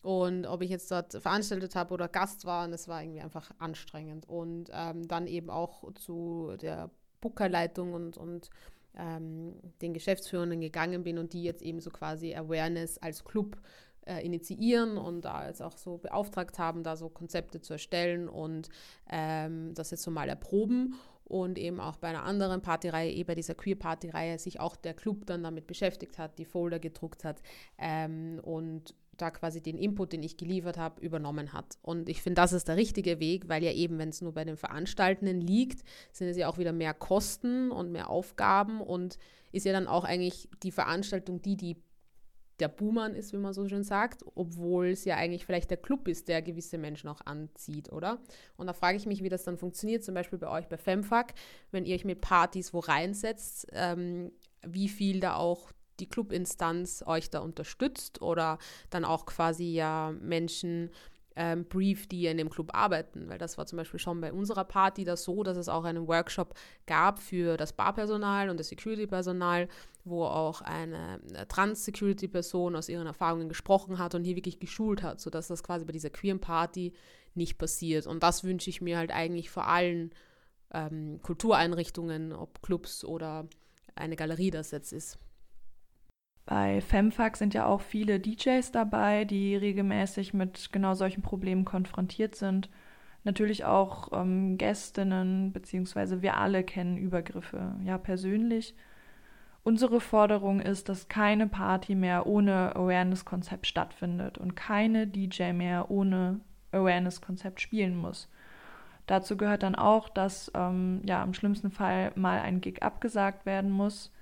und ob ich jetzt dort veranstaltet habe oder Gast war, und das war irgendwie einfach anstrengend. Und ähm, dann eben auch zu der Bookerleitung und, und ähm, den Geschäftsführenden gegangen bin und die jetzt eben so quasi Awareness als Club äh, initiieren und da jetzt auch so beauftragt haben, da so Konzepte zu erstellen und ähm, das jetzt so mal erproben und eben auch bei einer anderen Partyreihe, eben bei dieser Queer-Party-Reihe, sich auch der Club dann damit beschäftigt hat, die Folder gedruckt hat ähm, und da quasi den Input, den ich geliefert habe, übernommen hat. Und ich finde, das ist der richtige Weg, weil ja eben, wenn es nur bei den Veranstaltenden liegt, sind es ja auch wieder mehr Kosten und mehr Aufgaben und ist ja dann auch eigentlich die Veranstaltung die, die der Buhmann ist, wie man so schön sagt, obwohl es ja eigentlich vielleicht der Club ist, der gewisse Menschen auch anzieht, oder? Und da frage ich mich, wie das dann funktioniert, zum Beispiel bei euch bei FEMFAC, wenn ihr euch mit Partys wo reinsetzt, ähm, wie viel da auch die Clubinstanz euch da unterstützt oder dann auch quasi ja Menschen ähm, brief, die in dem Club arbeiten. Weil das war zum Beispiel schon bei unserer Party das so, dass es auch einen Workshop gab für das Barpersonal und das Security-Personal, wo auch eine, eine Trans-Security-Person aus ihren Erfahrungen gesprochen hat und hier wirklich geschult hat, sodass das quasi bei dieser queeren Party nicht passiert. Und das wünsche ich mir halt eigentlich vor allen ähm, Kultureinrichtungen, ob Clubs oder eine Galerie das jetzt ist. Bei Femfax sind ja auch viele DJs dabei, die regelmäßig mit genau solchen Problemen konfrontiert sind. natürlich auch ähm, Gästinnen, beziehungsweise wir alle kennen Übergriffe, ja, persönlich. Unsere Forderung ist, dass keine Party mehr ohne Awareness-Konzept stattfindet und keine DJ mehr ohne Awareness-Konzept spielen muss. Dazu gehört dann auch, dass ähm, ja im schlimmsten Fall mal ein Gig abgesagt werden muss.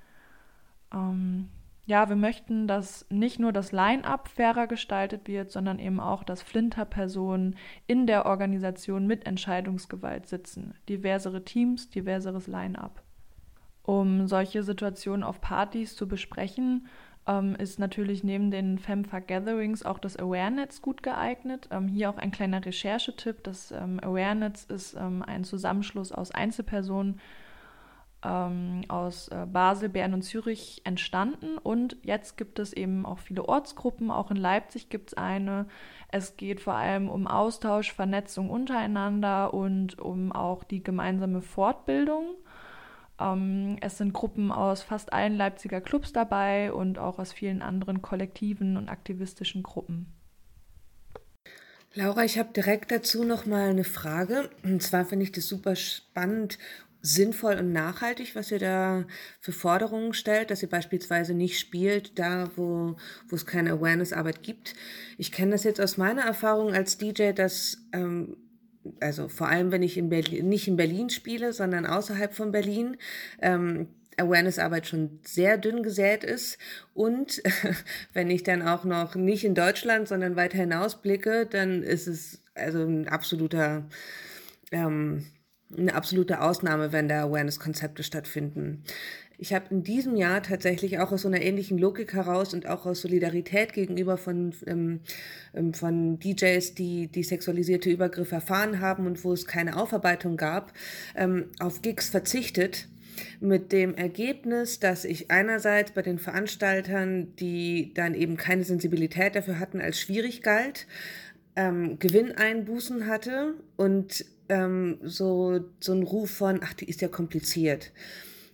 Ähm, ja, wir möchten, dass nicht nur das Line-up fairer gestaltet wird, sondern eben auch, dass Flinter-Personen in der Organisation mit Entscheidungsgewalt sitzen. Diversere Teams, diverseres Line-up. Um solche Situationen auf Partys zu besprechen, ähm, ist natürlich neben den FemFA Gatherings auch das Awareness gut geeignet. Ähm, hier auch ein kleiner Recherchetipp. Das ähm, Awareness ist ähm, ein Zusammenschluss aus Einzelpersonen, ähm, aus äh, Basel, Bern und Zürich entstanden. Und jetzt gibt es eben auch viele Ortsgruppen. Auch in Leipzig gibt es eine. Es geht vor allem um Austausch, Vernetzung untereinander und um auch die gemeinsame Fortbildung. Ähm, es sind Gruppen aus fast allen Leipziger Clubs dabei und auch aus vielen anderen kollektiven und aktivistischen Gruppen. Laura, ich habe direkt dazu noch mal eine Frage. Und zwar finde ich das super spannend sinnvoll und nachhaltig, was ihr da für Forderungen stellt, dass ihr beispielsweise nicht spielt, da wo, wo es keine Awareness-Arbeit gibt. Ich kenne das jetzt aus meiner Erfahrung als DJ, dass, ähm, also vor allem wenn ich in Berlin, nicht in Berlin spiele, sondern außerhalb von Berlin, ähm, Awareness-Arbeit schon sehr dünn gesät ist. Und wenn ich dann auch noch nicht in Deutschland, sondern weiter hinaus blicke, dann ist es also ein absoluter ähm, eine absolute Ausnahme, wenn da Awareness-Konzepte stattfinden. Ich habe in diesem Jahr tatsächlich auch aus so einer ähnlichen Logik heraus und auch aus Solidarität gegenüber von, ähm, ähm von DJs, die die sexualisierte Übergriffe erfahren haben und wo es keine Aufarbeitung gab, ähm, auf Gigs verzichtet. Mit dem Ergebnis, dass ich einerseits bei den Veranstaltern, die dann eben keine Sensibilität dafür hatten, als schwierig galt, ähm, Gewinneinbußen hatte und ähm, so, so ein Ruf von, ach, die ist ja kompliziert.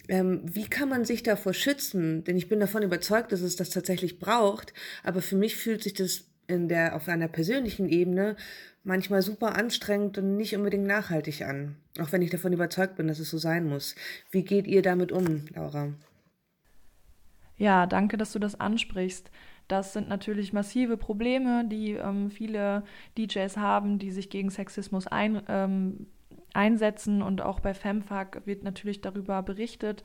Ähm, wie kann man sich davor schützen? Denn ich bin davon überzeugt, dass es das tatsächlich braucht. Aber für mich fühlt sich das in der, auf einer persönlichen Ebene manchmal super anstrengend und nicht unbedingt nachhaltig an. Auch wenn ich davon überzeugt bin, dass es so sein muss. Wie geht ihr damit um, Laura? Ja, danke, dass du das ansprichst. Das sind natürlich massive Probleme, die ähm, viele DJs haben, die sich gegen Sexismus ein, ähm, einsetzen. Und auch bei FemFAG wird natürlich darüber berichtet.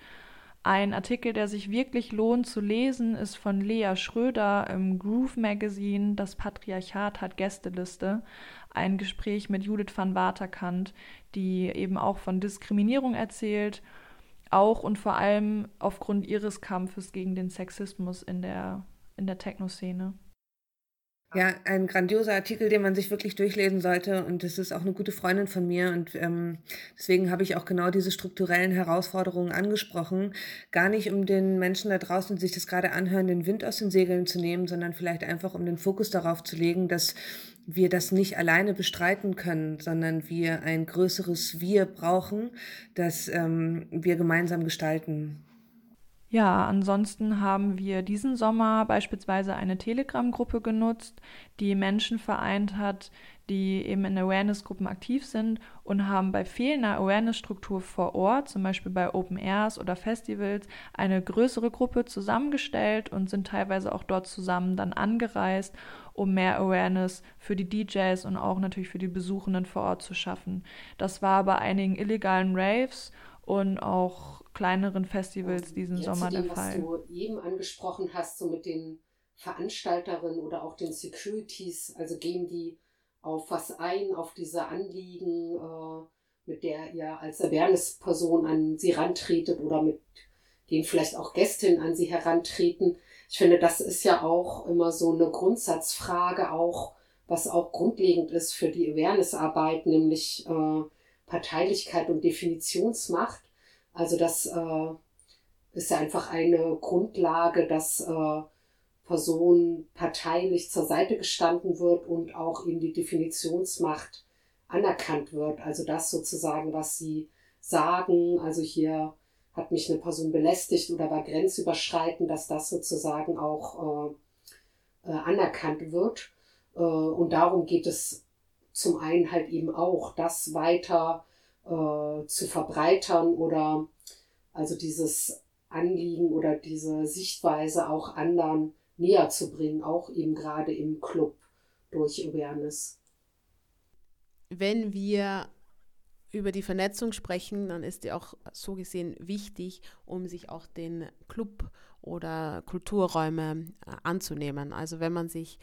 Ein Artikel, der sich wirklich lohnt zu lesen, ist von Lea Schröder im Groove Magazine. Das Patriarchat hat Gästeliste. Ein Gespräch mit Judith van Waterkant, die eben auch von Diskriminierung erzählt auch und vor allem aufgrund ihres Kampfes gegen den Sexismus in der in der Techno-Szene. Ja, ein grandioser Artikel, den man sich wirklich durchlesen sollte. Und das ist auch eine gute Freundin von mir. Und ähm, deswegen habe ich auch genau diese strukturellen Herausforderungen angesprochen. Gar nicht, um den Menschen da draußen, die sich das gerade anhören, den Wind aus den Segeln zu nehmen, sondern vielleicht einfach, um den Fokus darauf zu legen, dass wir das nicht alleine bestreiten können, sondern wir ein größeres Wir brauchen, das ähm, wir gemeinsam gestalten. Ja, ansonsten haben wir diesen Sommer beispielsweise eine Telegram-Gruppe genutzt, die Menschen vereint hat, die eben in Awareness-Gruppen aktiv sind und haben bei fehlender Awareness-Struktur vor Ort, zum Beispiel bei Open Airs oder Festivals, eine größere Gruppe zusammengestellt und sind teilweise auch dort zusammen dann angereist, um mehr Awareness für die DJs und auch natürlich für die Besuchenden vor Ort zu schaffen. Das war bei einigen illegalen Raves und auch kleineren Festivals diesen Jetzt Sommer dem, der Fall. Was du eben angesprochen hast, so mit den Veranstalterinnen oder auch den Securities, also gehen die auf was ein, auf diese Anliegen, äh, mit der ihr als Awareness-Person an sie rantretet oder mit denen vielleicht auch Gästinnen an sie herantreten. Ich finde, das ist ja auch immer so eine Grundsatzfrage, auch was auch grundlegend ist für die Awareness-Arbeit, nämlich äh, Parteilichkeit und Definitionsmacht. Also das äh, ist ja einfach eine Grundlage, dass äh, Personen parteilich zur Seite gestanden wird und auch eben die Definitionsmacht anerkannt wird. Also das sozusagen, was sie sagen, also hier hat mich eine Person belästigt oder war grenzüberschreitend, dass das sozusagen auch äh, äh, anerkannt wird. Äh, und darum geht es zum einen halt eben auch das weiter äh, zu verbreitern oder also dieses Anliegen oder diese Sichtweise auch anderen näher zu bringen, auch eben gerade im Club durch Awareness. Wenn wir über die Vernetzung sprechen, dann ist die auch so gesehen wichtig, um sich auch den Club oder Kulturräume äh, anzunehmen. Also wenn man sich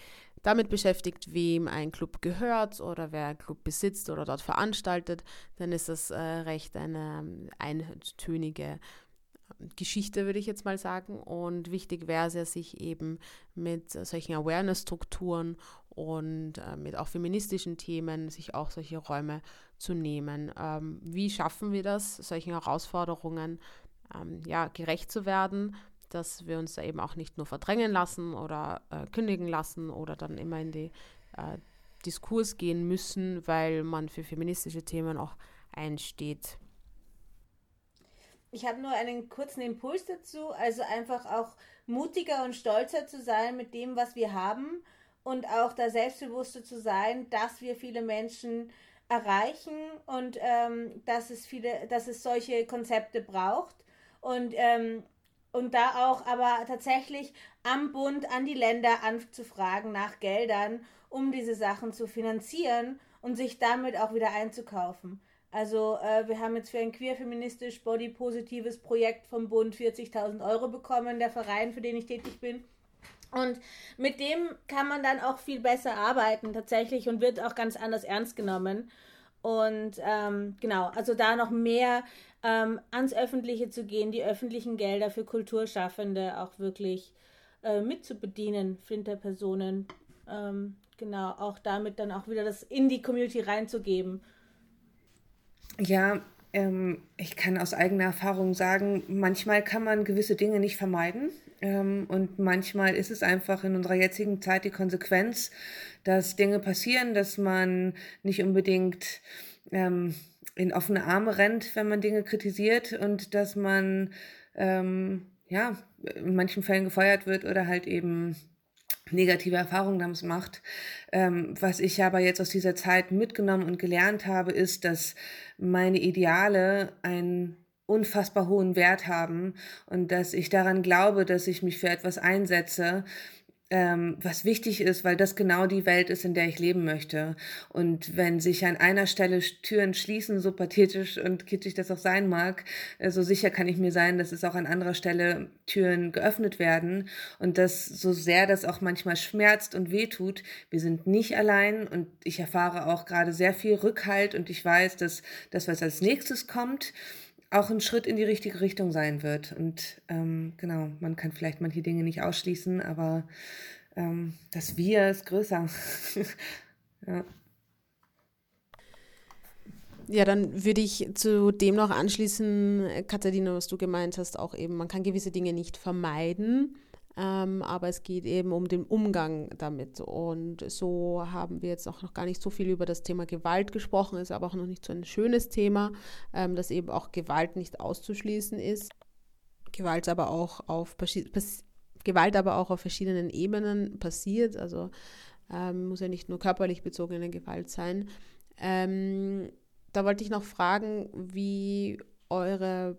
damit beschäftigt, wem ein Club gehört oder wer einen Club besitzt oder dort veranstaltet, dann ist das äh, recht eine ähm, eintönige Geschichte, würde ich jetzt mal sagen. Und wichtig wäre es ja, sich eben mit solchen Awareness-Strukturen und äh, mit auch feministischen Themen sich auch solche Räume zu nehmen. Ähm, wie schaffen wir das, solchen Herausforderungen ähm, ja, gerecht zu werden, dass wir uns da eben auch nicht nur verdrängen lassen oder äh, kündigen lassen oder dann immer in die äh, Diskurs gehen müssen, weil man für feministische Themen auch einsteht. Ich habe nur einen kurzen Impuls dazu, also einfach auch mutiger und stolzer zu sein mit dem, was wir haben und auch da selbstbewusster zu sein, dass wir viele Menschen erreichen und ähm, dass es viele, dass es solche Konzepte braucht und ähm, und da auch aber tatsächlich am Bund, an die Länder anzufragen nach Geldern, um diese Sachen zu finanzieren und sich damit auch wieder einzukaufen. Also äh, wir haben jetzt für ein queer-feministisch body-positives Projekt vom Bund 40.000 Euro bekommen, der Verein, für den ich tätig bin. Und mit dem kann man dann auch viel besser arbeiten tatsächlich und wird auch ganz anders ernst genommen. Und ähm, genau, also da noch mehr ähm, ans Öffentliche zu gehen, die öffentlichen Gelder für Kulturschaffende auch wirklich äh, mitzubedienen, Flinterpersonen. Ähm, genau, auch damit dann auch wieder das in die Community reinzugeben. Ja, ähm, ich kann aus eigener Erfahrung sagen, manchmal kann man gewisse Dinge nicht vermeiden. Ähm, und manchmal ist es einfach in unserer jetzigen Zeit die Konsequenz, dass Dinge passieren, dass man nicht unbedingt ähm, in offene Arme rennt, wenn man Dinge kritisiert und dass man ähm, ja in manchen Fällen gefeuert wird oder halt eben negative Erfahrungen damit macht. Ähm, was ich aber jetzt aus dieser Zeit mitgenommen und gelernt habe, ist, dass meine Ideale einen unfassbar hohen Wert haben und dass ich daran glaube, dass ich mich für etwas einsetze, ähm, was wichtig ist, weil das genau die Welt ist, in der ich leben möchte. Und wenn sich an einer Stelle Türen schließen, so pathetisch und kitschig das auch sein mag, äh, so sicher kann ich mir sein, dass es auch an anderer Stelle Türen geöffnet werden. Und das, so sehr das auch manchmal schmerzt und wehtut, wir sind nicht allein und ich erfahre auch gerade sehr viel Rückhalt und ich weiß, dass das, was als nächstes kommt, auch ein Schritt in die richtige Richtung sein wird. Und ähm, genau, man kann vielleicht manche Dinge nicht ausschließen, aber ähm, das Wir ist größer. ja. Ja, dann würde ich zu dem noch anschließen, Katharina, was du gemeint hast, auch eben, man kann gewisse Dinge nicht vermeiden. Ähm, aber es geht eben um den Umgang damit. Und so haben wir jetzt auch noch gar nicht so viel über das Thema Gewalt gesprochen, ist aber auch noch nicht so ein schönes Thema, ähm, dass eben auch Gewalt nicht auszuschließen ist. Gewalt aber auch auf Gewalt aber auch auf verschiedenen Ebenen passiert. Also ähm, muss ja nicht nur körperlich bezogene Gewalt sein. Ähm, da wollte ich noch fragen, wie eure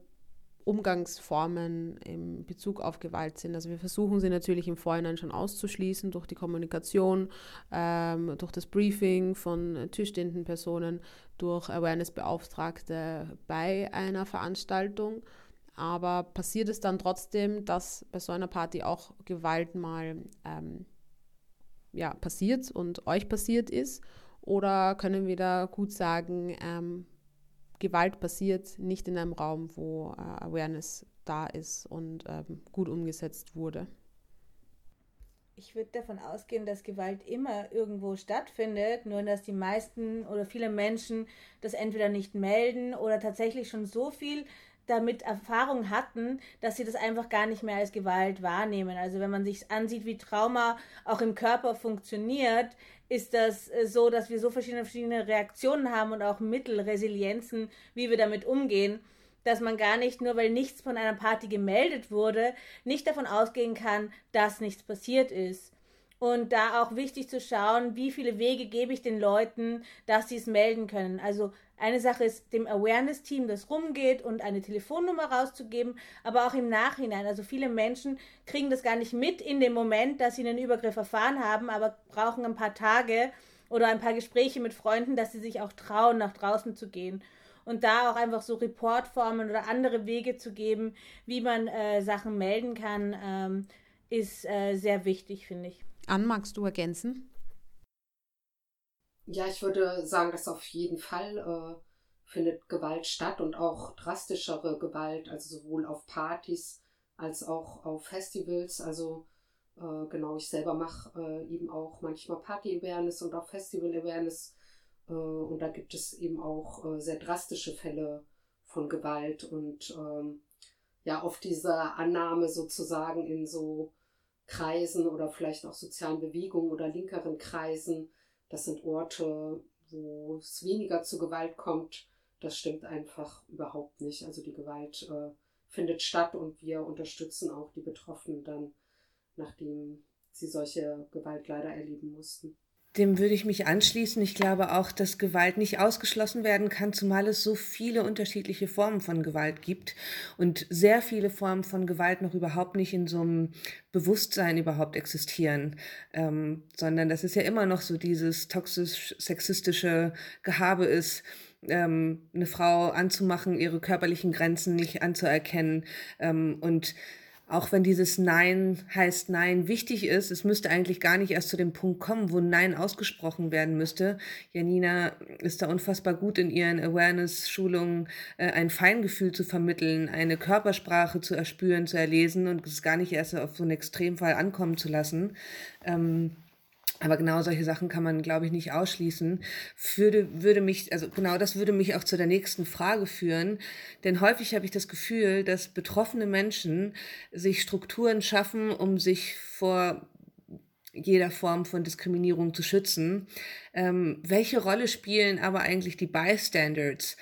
Umgangsformen im Bezug auf Gewalt sind. Also wir versuchen sie natürlich im Vorhinein schon auszuschließen durch die Kommunikation, ähm, durch das Briefing von tischstehenden Personen, durch Awareness-Beauftragte bei einer Veranstaltung. Aber passiert es dann trotzdem, dass bei so einer Party auch Gewalt mal ähm, ja, passiert und euch passiert ist? Oder können wir da gut sagen, ähm, Gewalt passiert nicht in einem Raum, wo äh, Awareness da ist und ähm, gut umgesetzt wurde. Ich würde davon ausgehen, dass Gewalt immer irgendwo stattfindet, nur dass die meisten oder viele Menschen das entweder nicht melden oder tatsächlich schon so viel damit Erfahrung hatten, dass sie das einfach gar nicht mehr als Gewalt wahrnehmen. Also wenn man sich ansieht, wie Trauma auch im Körper funktioniert, ist das äh, so, dass wir so verschiedene, verschiedene Reaktionen haben und auch Mittel, Resilienzen, wie wir damit umgehen, dass man gar nicht, nur weil nichts von einer Party gemeldet wurde, nicht davon ausgehen kann, dass nichts passiert ist. Und da auch wichtig zu schauen, wie viele Wege gebe ich den Leuten, dass sie es melden können. Also eine Sache ist, dem Awareness-Team, das rumgeht und eine Telefonnummer rauszugeben, aber auch im Nachhinein. Also viele Menschen kriegen das gar nicht mit in dem Moment, dass sie einen Übergriff erfahren haben, aber brauchen ein paar Tage oder ein paar Gespräche mit Freunden, dass sie sich auch trauen, nach draußen zu gehen. Und da auch einfach so Reportformen oder andere Wege zu geben, wie man äh, Sachen melden kann, ähm, ist äh, sehr wichtig, finde ich. Ann, magst du ergänzen? Ja, ich würde sagen, dass auf jeden Fall äh, findet Gewalt statt und auch drastischere Gewalt, also sowohl auf Partys als auch auf Festivals. Also äh, genau, ich selber mache äh, eben auch manchmal Party-Awareness und auch Festival-Awareness. Äh, und da gibt es eben auch äh, sehr drastische Fälle von Gewalt und ähm, ja, oft diese Annahme sozusagen in so Kreisen oder vielleicht auch sozialen Bewegungen oder linkeren Kreisen. Das sind Orte, wo es weniger zu Gewalt kommt. Das stimmt einfach überhaupt nicht. Also die Gewalt äh, findet statt und wir unterstützen auch die Betroffenen dann, nachdem sie solche Gewalt leider erleben mussten. Dem würde ich mich anschließen. Ich glaube auch, dass Gewalt nicht ausgeschlossen werden kann, zumal es so viele unterschiedliche Formen von Gewalt gibt und sehr viele Formen von Gewalt noch überhaupt nicht in so einem Bewusstsein überhaupt existieren, ähm, sondern dass es ja immer noch so dieses toxisch-sexistische Gehabe ist, ähm, eine Frau anzumachen, ihre körperlichen Grenzen nicht anzuerkennen ähm, und auch wenn dieses Nein heißt Nein wichtig ist, es müsste eigentlich gar nicht erst zu dem Punkt kommen, wo Nein ausgesprochen werden müsste. Janina ist da unfassbar gut in ihren Awareness-Schulungen, äh, ein Feingefühl zu vermitteln, eine Körpersprache zu erspüren, zu erlesen und es gar nicht erst auf so einen Extremfall ankommen zu lassen. Ähm, aber genau solche Sachen kann man, glaube ich, nicht ausschließen. Würde, würde mich, also genau das würde mich auch zu der nächsten Frage führen. Denn häufig habe ich das Gefühl, dass betroffene Menschen sich Strukturen schaffen, um sich vor jeder Form von Diskriminierung zu schützen. Ähm, welche Rolle spielen aber eigentlich die Bystanders?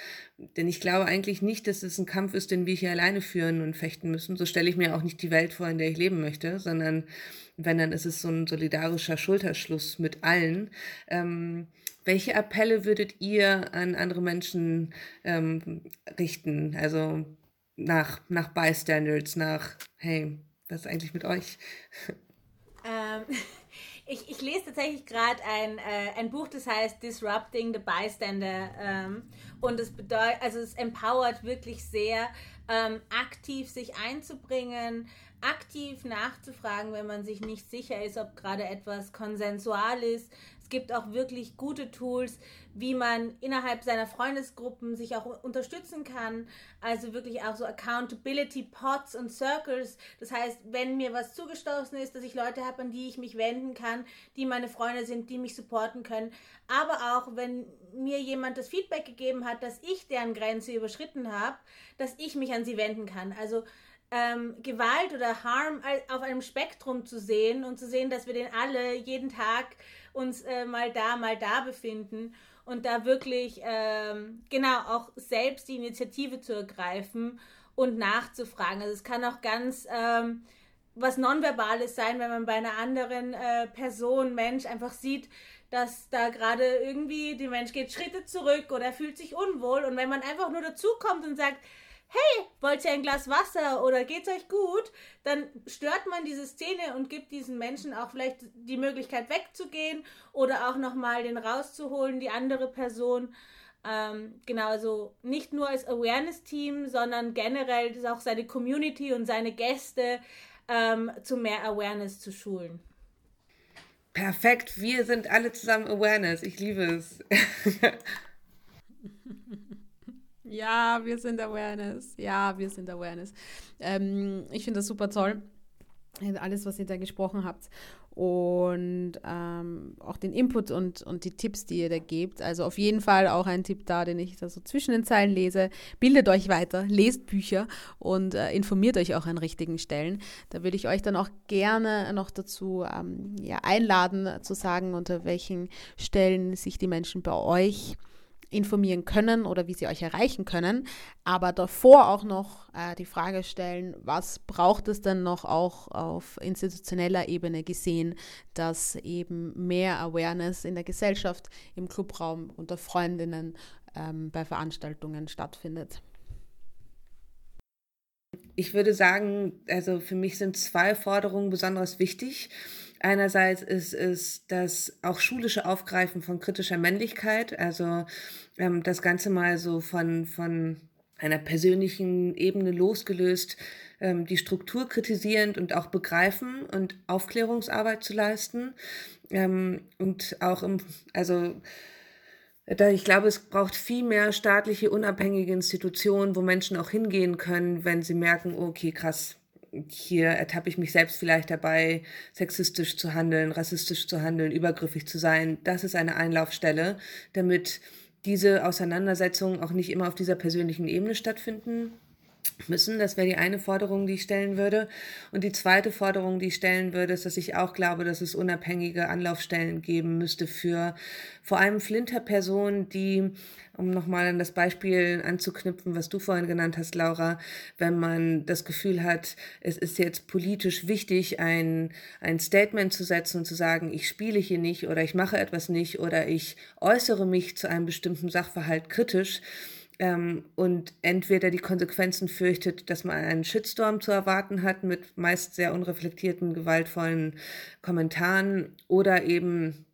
Denn ich glaube eigentlich nicht, dass es ein Kampf ist, den wir hier alleine führen und fechten müssen. So stelle ich mir auch nicht die Welt vor, in der ich leben möchte, sondern wenn, dann ist es so ein solidarischer Schulterschluss mit allen. Ähm, welche Appelle würdet ihr an andere Menschen ähm, richten? Also nach, nach Bystanders, nach, hey, was ist eigentlich mit euch? Ähm, ich, ich lese tatsächlich gerade ein, äh, ein Buch, das heißt Disrupting the Bystander. Ähm, und es bedeutet, also es empowert wirklich sehr, ähm, aktiv sich einzubringen, aktiv nachzufragen, wenn man sich nicht sicher ist, ob gerade etwas konsensual ist. Es gibt auch wirklich gute Tools, wie man innerhalb seiner Freundesgruppen sich auch unterstützen kann. Also wirklich auch so Accountability Pots und Circles. Das heißt, wenn mir was zugestoßen ist, dass ich Leute habe, an die ich mich wenden kann, die meine Freunde sind, die mich supporten können. Aber auch, wenn mir jemand das Feedback gegeben hat, dass ich deren Grenze überschritten habe, dass ich mich an sie wenden kann. Also ähm, Gewalt oder Harm auf einem Spektrum zu sehen und zu sehen, dass wir den alle jeden Tag uns äh, mal da, mal da befinden und da wirklich ähm, genau auch selbst die Initiative zu ergreifen und nachzufragen. Also es kann auch ganz ähm, was Nonverbales sein, wenn man bei einer anderen äh, Person, Mensch einfach sieht, dass da gerade irgendwie der Mensch geht Schritte zurück oder fühlt sich unwohl und wenn man einfach nur dazukommt und sagt, hey, wollt ihr ein Glas Wasser oder geht's euch gut, dann stört man diese Szene und gibt diesen Menschen auch vielleicht die Möglichkeit wegzugehen oder auch nochmal den rauszuholen, die andere Person. Ähm, genau, also nicht nur als Awareness-Team, sondern generell auch seine Community und seine Gäste ähm, zu mehr Awareness zu schulen. Perfekt, wir sind alle zusammen Awareness. Ich liebe es. Ja, wir sind Awareness. Ja, wir sind Awareness. Ähm, ich finde das super toll. Alles, was ihr da gesprochen habt. Und ähm, auch den Input und, und die Tipps, die ihr da gebt. Also auf jeden Fall auch ein Tipp da, den ich da so zwischen den Zeilen lese. Bildet euch weiter, lest Bücher und äh, informiert euch auch an richtigen Stellen. Da würde ich euch dann auch gerne noch dazu ähm, ja, einladen, zu sagen, unter welchen Stellen sich die Menschen bei euch informieren können oder wie sie euch erreichen können. Aber davor auch noch äh, die Frage stellen, was braucht es denn noch auch auf institutioneller Ebene gesehen, dass eben mehr Awareness in der Gesellschaft, im Clubraum, unter Freundinnen ähm, bei Veranstaltungen stattfindet. Ich würde sagen, also für mich sind zwei Forderungen besonders wichtig. Einerseits ist es das auch schulische Aufgreifen von kritischer Männlichkeit, also ähm, das Ganze mal so von, von einer persönlichen Ebene losgelöst, ähm, die Struktur kritisierend und auch begreifen und Aufklärungsarbeit zu leisten. Ähm, und auch im, also ich glaube, es braucht viel mehr staatliche, unabhängige Institutionen, wo Menschen auch hingehen können, wenn sie merken, okay, krass, hier ertappe ich mich selbst vielleicht dabei, sexistisch zu handeln, rassistisch zu handeln, übergriffig zu sein. Das ist eine Einlaufstelle, damit diese Auseinandersetzungen auch nicht immer auf dieser persönlichen Ebene stattfinden müssen. Das wäre die eine Forderung, die ich stellen würde. Und die zweite Forderung, die ich stellen würde, ist, dass ich auch glaube, dass es unabhängige Anlaufstellen geben müsste für vor allem Flinter-Personen, die, um nochmal an das Beispiel anzuknüpfen, was du vorhin genannt hast, Laura, wenn man das Gefühl hat, es ist jetzt politisch wichtig, ein, ein Statement zu setzen und zu sagen, ich spiele hier nicht oder ich mache etwas nicht oder ich äußere mich zu einem bestimmten Sachverhalt kritisch, ähm, und entweder die Konsequenzen fürchtet, dass man einen Shitstorm zu erwarten hat mit meist sehr unreflektierten, gewaltvollen Kommentaren oder eben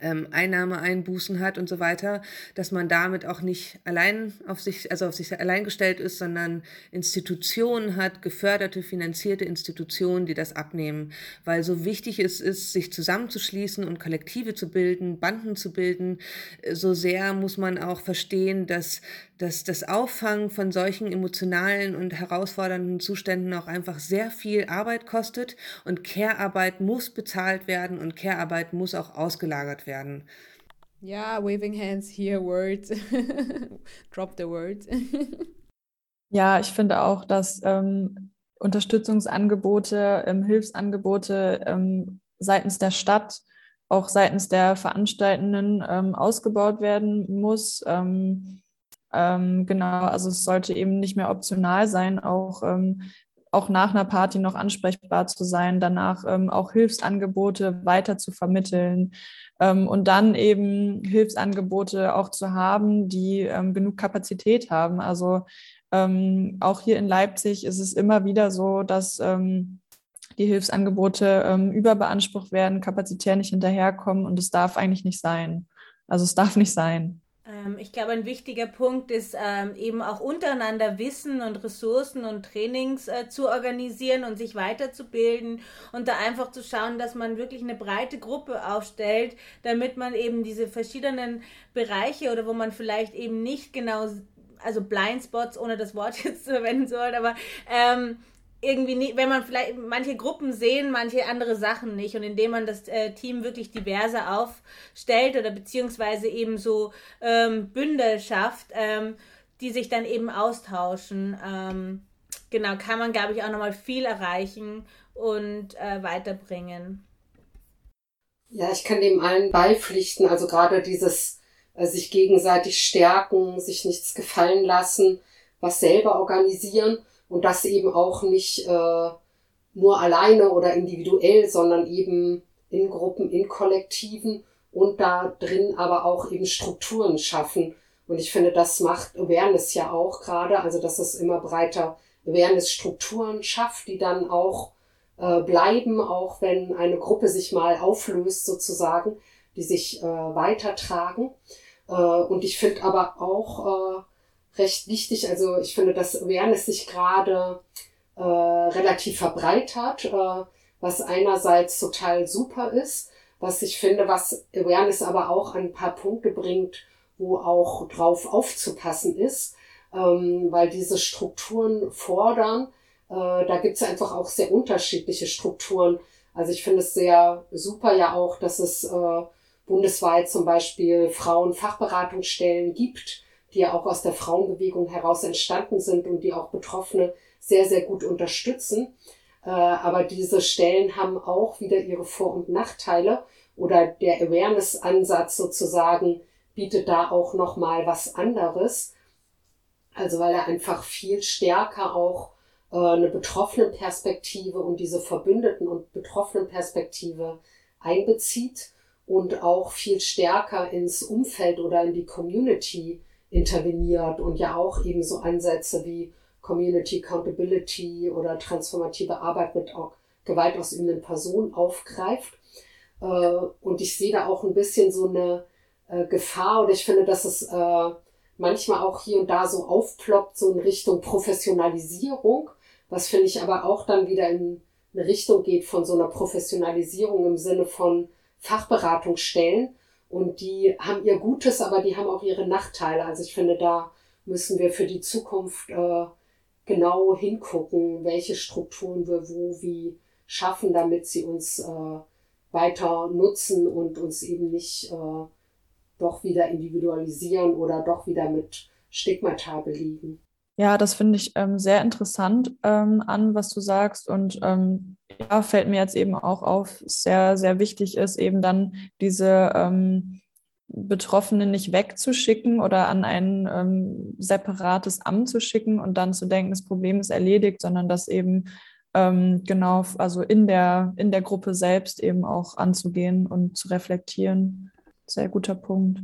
ähm, Einnahmeeinbußen hat und so weiter, dass man damit auch nicht allein auf sich, also auf sich allein gestellt ist, sondern Institutionen hat, geförderte, finanzierte Institutionen, die das abnehmen. Weil so wichtig es ist, sich zusammenzuschließen und Kollektive zu bilden, Banden zu bilden, so sehr muss man auch verstehen, dass dass das Auffangen von solchen emotionalen und herausfordernden Zuständen auch einfach sehr viel Arbeit kostet und Care-Arbeit muss bezahlt werden und Care-Arbeit muss auch ausgelagert werden. Ja, waving hands, here words. Drop the words. ja, ich finde auch, dass ähm, Unterstützungsangebote, ähm, Hilfsangebote ähm, seitens der Stadt, auch seitens der Veranstaltenden ähm, ausgebaut werden muss ähm, ähm, genau, also es sollte eben nicht mehr optional sein, auch, ähm, auch nach einer Party noch ansprechbar zu sein, danach ähm, auch Hilfsangebote weiter zu vermitteln ähm, und dann eben Hilfsangebote auch zu haben, die ähm, genug Kapazität haben. Also ähm, auch hier in Leipzig ist es immer wieder so, dass die Hilfsangebote überbeansprucht werden, kapazitär nicht hinterherkommen und es darf eigentlich nicht sein. Also es darf nicht sein. Ähm, ich glaube, ein wichtiger Punkt ist ähm, eben auch untereinander Wissen und Ressourcen und Trainings äh, zu organisieren und sich weiterzubilden und da einfach zu schauen, dass man wirklich eine breite Gruppe aufstellt, damit man eben diese verschiedenen Bereiche oder wo man vielleicht eben nicht genau, also Blindspots, ohne das Wort jetzt zu verwenden soll, aber ähm, irgendwie nicht, wenn man vielleicht manche Gruppen sehen, manche andere Sachen nicht und indem man das äh, Team wirklich diverser aufstellt oder beziehungsweise eben so ähm, Bündel schafft, ähm, die sich dann eben austauschen, ähm, genau, kann man, glaube ich, auch nochmal viel erreichen und äh, weiterbringen. Ja, ich kann dem allen beipflichten, also gerade dieses äh, sich gegenseitig stärken, sich nichts gefallen lassen, was selber organisieren und das eben auch nicht äh, nur alleine oder individuell, sondern eben in Gruppen, in Kollektiven und da drin aber auch eben Strukturen schaffen. Und ich finde, das macht Awareness ja auch gerade, also dass es immer breiter Awareness-Strukturen schafft, die dann auch äh, bleiben, auch wenn eine Gruppe sich mal auflöst sozusagen, die sich äh, weitertragen. Äh, und ich finde aber auch, äh, recht wichtig. Also ich finde, dass Awareness sich gerade äh, relativ verbreitert, äh, was einerseits total super ist, was ich finde, was Awareness aber auch ein paar Punkte bringt, wo auch drauf aufzupassen ist, ähm, weil diese Strukturen fordern. Äh, da gibt es einfach auch sehr unterschiedliche Strukturen. Also ich finde es sehr super ja auch, dass es äh, bundesweit zum Beispiel Frauenfachberatungsstellen gibt, die ja auch aus der Frauenbewegung heraus entstanden sind und die auch Betroffene sehr, sehr gut unterstützen. Äh, aber diese Stellen haben auch wieder ihre Vor- und Nachteile oder der Awareness-Ansatz sozusagen bietet da auch nochmal was anderes. Also weil er einfach viel stärker auch äh, eine betroffenen Perspektive und diese Verbündeten und betroffenen Perspektive einbezieht und auch viel stärker ins Umfeld oder in die Community interveniert und ja auch eben so Ansätze wie Community Accountability oder transformative Arbeit mit Gewalt ausübenden Personen aufgreift. Äh, und ich sehe da auch ein bisschen so eine äh, Gefahr oder ich finde, dass es äh, manchmal auch hier und da so aufploppt, so in Richtung Professionalisierung, was finde ich aber auch dann wieder in eine Richtung geht von so einer Professionalisierung im Sinne von Fachberatungsstellen. Und die haben ihr Gutes, aber die haben auch ihre Nachteile. Also ich finde, da müssen wir für die Zukunft äh, genau hingucken, welche Strukturen wir wo wie schaffen, damit sie uns äh, weiter nutzen und uns eben nicht äh, doch wieder individualisieren oder doch wieder mit Stigmata belegen. Ja, das finde ich ähm, sehr interessant ähm, an, was du sagst. Und ähm, ja, fällt mir jetzt eben auch auf, sehr, sehr wichtig ist, eben dann diese ähm, Betroffenen nicht wegzuschicken oder an ein ähm, separates Amt zu schicken und dann zu denken, das Problem ist erledigt, sondern das eben ähm, genau, also in der, in der Gruppe selbst eben auch anzugehen und zu reflektieren. Sehr guter Punkt.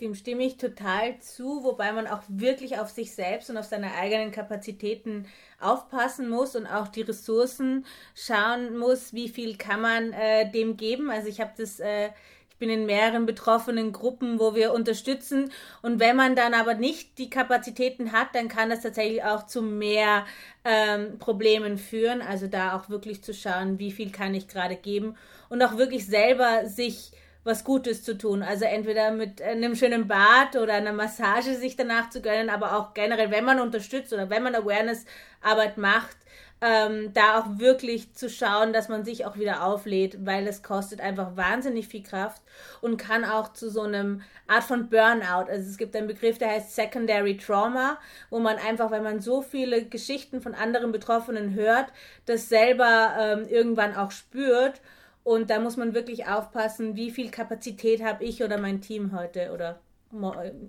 Dem stimme ich total zu, wobei man auch wirklich auf sich selbst und auf seine eigenen Kapazitäten aufpassen muss und auch die Ressourcen schauen muss, wie viel kann man äh, dem geben. Also ich habe das äh, ich bin in mehreren betroffenen Gruppen, wo wir unterstützen. Und wenn man dann aber nicht die Kapazitäten hat, dann kann das tatsächlich auch zu mehr ähm, Problemen führen. Also da auch wirklich zu schauen, wie viel kann ich gerade geben und auch wirklich selber sich was Gutes zu tun. Also entweder mit einem schönen Bad oder einer Massage sich danach zu gönnen, aber auch generell, wenn man unterstützt oder wenn man Awareness-Arbeit macht, ähm, da auch wirklich zu schauen, dass man sich auch wieder auflädt, weil es kostet einfach wahnsinnig viel Kraft und kann auch zu so einem Art von Burnout. Also es gibt einen Begriff, der heißt Secondary Trauma, wo man einfach, wenn man so viele Geschichten von anderen Betroffenen hört, das selber ähm, irgendwann auch spürt. Und da muss man wirklich aufpassen, wie viel Kapazität habe ich oder mein Team heute oder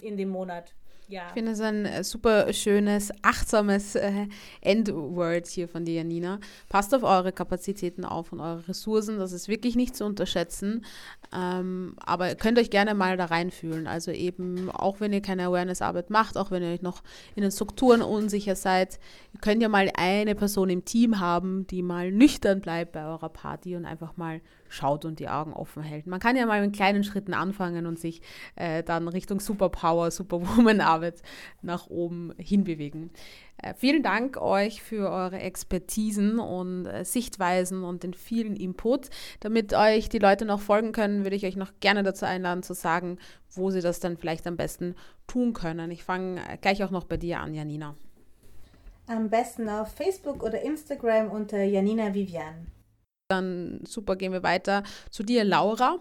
in dem Monat. Ja. Ich finde es ein äh, super schönes, achtsames äh, Endword hier von dir, Janina. Passt auf eure Kapazitäten auf und eure Ressourcen. Das ist wirklich nicht zu unterschätzen. Ähm, aber ihr könnt euch gerne mal da reinfühlen. Also eben, auch wenn ihr keine Awareness-Arbeit macht, auch wenn ihr euch noch in den Strukturen unsicher seid, ihr könnt ja mal eine Person im Team haben, die mal nüchtern bleibt bei eurer Party und einfach mal schaut und die Augen offen hält. Man kann ja mal mit kleinen Schritten anfangen und sich äh, dann Richtung Superpower, Superwoman-Arbeit nach oben hinbewegen. Äh, vielen Dank euch für eure Expertisen und äh, Sichtweisen und den vielen Input. Damit euch die Leute noch folgen können, würde ich euch noch gerne dazu einladen zu sagen, wo sie das dann vielleicht am besten tun können. Ich fange äh, gleich auch noch bei dir an, Janina. Am besten auf Facebook oder Instagram unter Janina Vivian. Dann super, gehen wir weiter zu dir, Laura.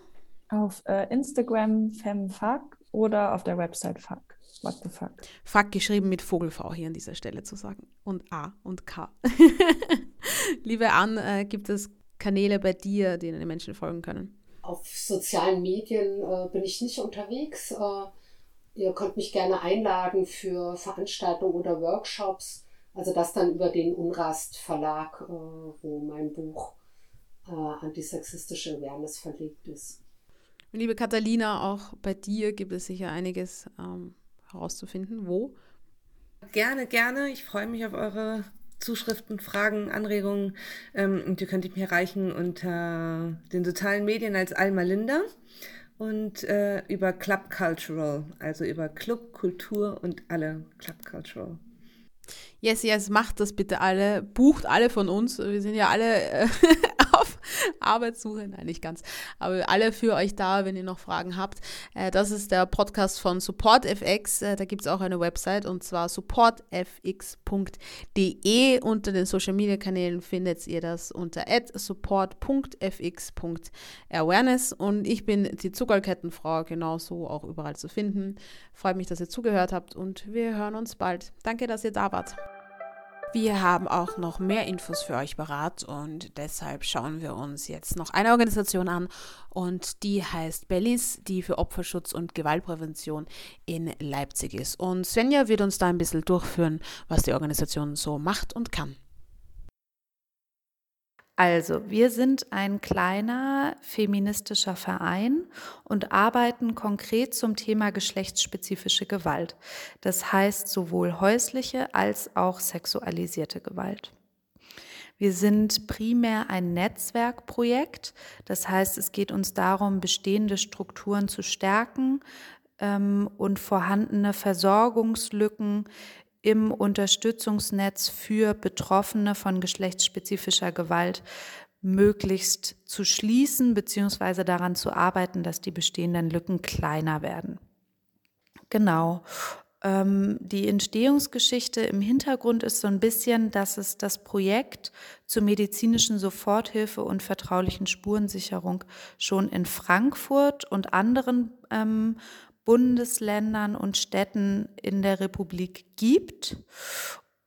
Auf äh, Instagram femfuck oder auf der Website fuck. What the fuck? Fuck geschrieben mit Vogel-V hier an dieser Stelle zu sagen. Und A und K. Liebe Ann, äh, gibt es Kanäle bei dir, denen die Menschen folgen können? Auf sozialen Medien äh, bin ich nicht unterwegs. Äh, ihr könnt mich gerne einladen für Veranstaltungen oder Workshops. Also das dann über den Unrast Verlag, äh, wo mein Buch äh, antisexistische Awareness verlegt ist. Liebe Catalina, auch bei dir gibt es sicher einiges ähm, herauszufinden. Wo? Gerne, gerne. Ich freue mich auf eure Zuschriften, Fragen, Anregungen. Ähm, und ihr könnt mich erreichen unter den sozialen Medien als Alma Linda und äh, über Club Cultural, also über Club, Kultur und alle Club Cultural. Yes, yes, macht das bitte alle. Bucht alle von uns. Wir sind ja alle äh, auf Arbeitssuche. Nein, nicht ganz. Aber alle für euch da, wenn ihr noch Fragen habt. Äh, das ist der Podcast von SupportFX. Äh, da gibt es auch eine Website und zwar supportfx.de. Unter den Social Media Kanälen findet ihr das unter support.fx.awareness. Und ich bin die Zuckerkettenfrau, genauso auch überall zu finden. Freut mich, dass ihr zugehört habt und wir hören uns bald. Danke, dass ihr da wart. Wir haben auch noch mehr Infos für euch parat und deshalb schauen wir uns jetzt noch eine Organisation an und die heißt Bellis, die für Opferschutz und Gewaltprävention in Leipzig ist. Und Svenja wird uns da ein bisschen durchführen, was die Organisation so macht und kann. Also, wir sind ein kleiner feministischer Verein und arbeiten konkret zum Thema geschlechtsspezifische Gewalt. Das heißt sowohl häusliche als auch sexualisierte Gewalt. Wir sind primär ein Netzwerkprojekt. Das heißt, es geht uns darum, bestehende Strukturen zu stärken ähm, und vorhandene Versorgungslücken im Unterstützungsnetz für Betroffene von geschlechtsspezifischer Gewalt möglichst zu schließen bzw. daran zu arbeiten, dass die bestehenden Lücken kleiner werden. Genau. Ähm, die Entstehungsgeschichte im Hintergrund ist so ein bisschen, dass es das Projekt zur medizinischen Soforthilfe und vertraulichen Spurensicherung schon in Frankfurt und anderen ähm, Bundesländern und Städten in der Republik gibt,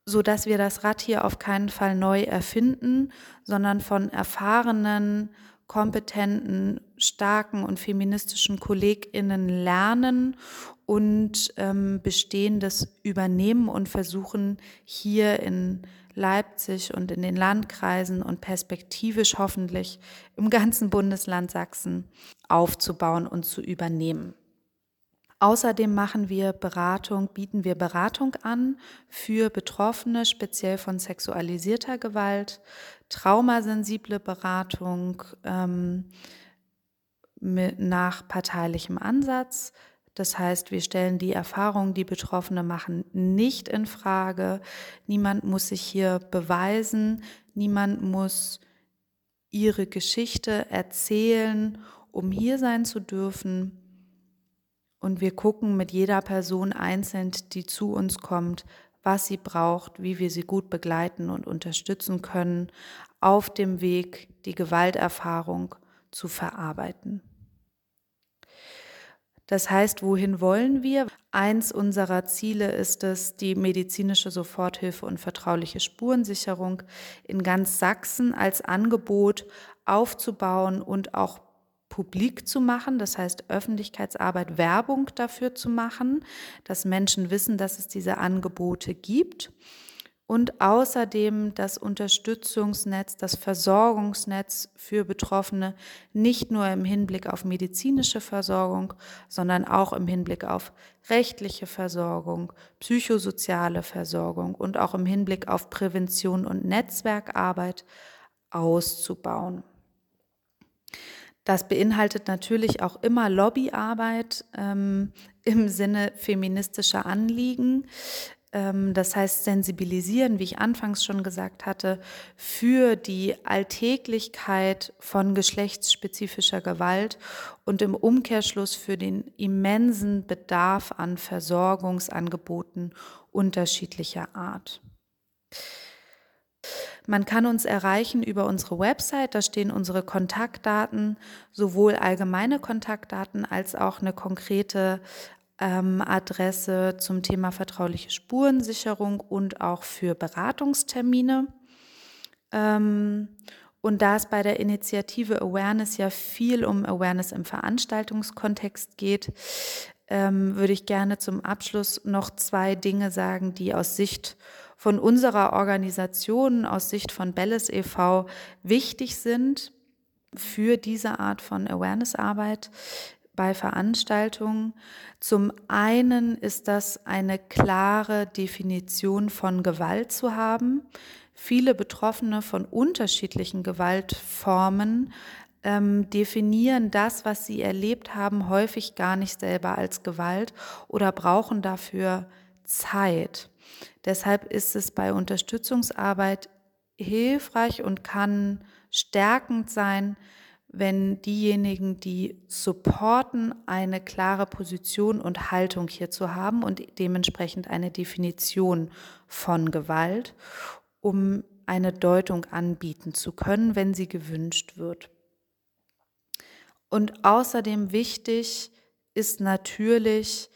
so dass wir das Rad hier auf keinen Fall neu erfinden, sondern von erfahrenen, kompetenten, starken und feministischen KollegInnen lernen und ähm, Bestehendes übernehmen und versuchen, hier in Leipzig und in den Landkreisen und perspektivisch hoffentlich im ganzen Bundesland Sachsen aufzubauen und zu übernehmen. Außerdem machen wir Beratung, bieten wir Beratung an für Betroffene, speziell von sexualisierter Gewalt, traumasensible Beratung ähm, mit, nach parteilichem Ansatz. Das heißt, wir stellen die Erfahrungen, die Betroffene machen, nicht in Frage. Niemand muss sich hier beweisen, niemand muss ihre Geschichte erzählen, um hier sein zu dürfen. Und wir gucken mit jeder Person einzeln, die zu uns kommt, was sie braucht, wie wir sie gut begleiten und unterstützen können, auf dem Weg die Gewalterfahrung zu verarbeiten. Das heißt, wohin wollen wir? Eins unserer Ziele ist es, die medizinische Soforthilfe und vertrauliche Spurensicherung in ganz Sachsen als Angebot aufzubauen und auch publik zu machen, das heißt Öffentlichkeitsarbeit, Werbung dafür zu machen, dass Menschen wissen, dass es diese Angebote gibt und außerdem das Unterstützungsnetz, das Versorgungsnetz für Betroffene nicht nur im Hinblick auf medizinische Versorgung, sondern auch im Hinblick auf rechtliche Versorgung, psychosoziale Versorgung und auch im Hinblick auf Prävention und Netzwerkarbeit auszubauen. Das beinhaltet natürlich auch immer Lobbyarbeit ähm, im Sinne feministischer Anliegen. Ähm, das heißt, sensibilisieren, wie ich anfangs schon gesagt hatte, für die Alltäglichkeit von geschlechtsspezifischer Gewalt und im Umkehrschluss für den immensen Bedarf an Versorgungsangeboten unterschiedlicher Art. Man kann uns erreichen über unsere Website, da stehen unsere Kontaktdaten, sowohl allgemeine Kontaktdaten als auch eine konkrete ähm, Adresse zum Thema vertrauliche Spurensicherung und auch für Beratungstermine. Ähm, und da es bei der Initiative Awareness ja viel um Awareness im Veranstaltungskontext geht, ähm, würde ich gerne zum Abschluss noch zwei Dinge sagen, die aus Sicht von unserer Organisation aus Sicht von Belles e.V. wichtig sind für diese Art von Awareness-Arbeit bei Veranstaltungen. Zum einen ist das eine klare Definition von Gewalt zu haben. Viele Betroffene von unterschiedlichen Gewaltformen ähm, definieren das, was sie erlebt haben, häufig gar nicht selber als Gewalt oder brauchen dafür Zeit. Deshalb ist es bei Unterstützungsarbeit hilfreich und kann stärkend sein, wenn diejenigen, die supporten, eine klare Position und Haltung hierzu haben und dementsprechend eine Definition von Gewalt, um eine Deutung anbieten zu können, wenn sie gewünscht wird. Und außerdem wichtig ist natürlich,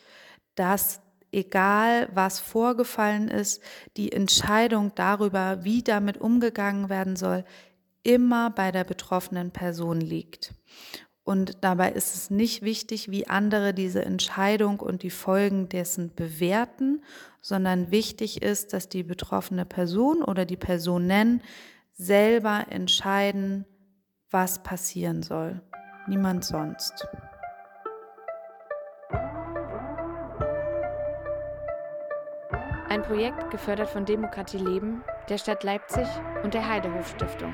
dass egal was vorgefallen ist, die Entscheidung darüber, wie damit umgegangen werden soll, immer bei der betroffenen Person liegt. Und dabei ist es nicht wichtig, wie andere diese Entscheidung und die Folgen dessen bewerten, sondern wichtig ist, dass die betroffene Person oder die Personen selber entscheiden, was passieren soll. Niemand sonst. Ein Projekt gefördert von Demokratie Leben, der Stadt Leipzig und der Heidehof Stiftung.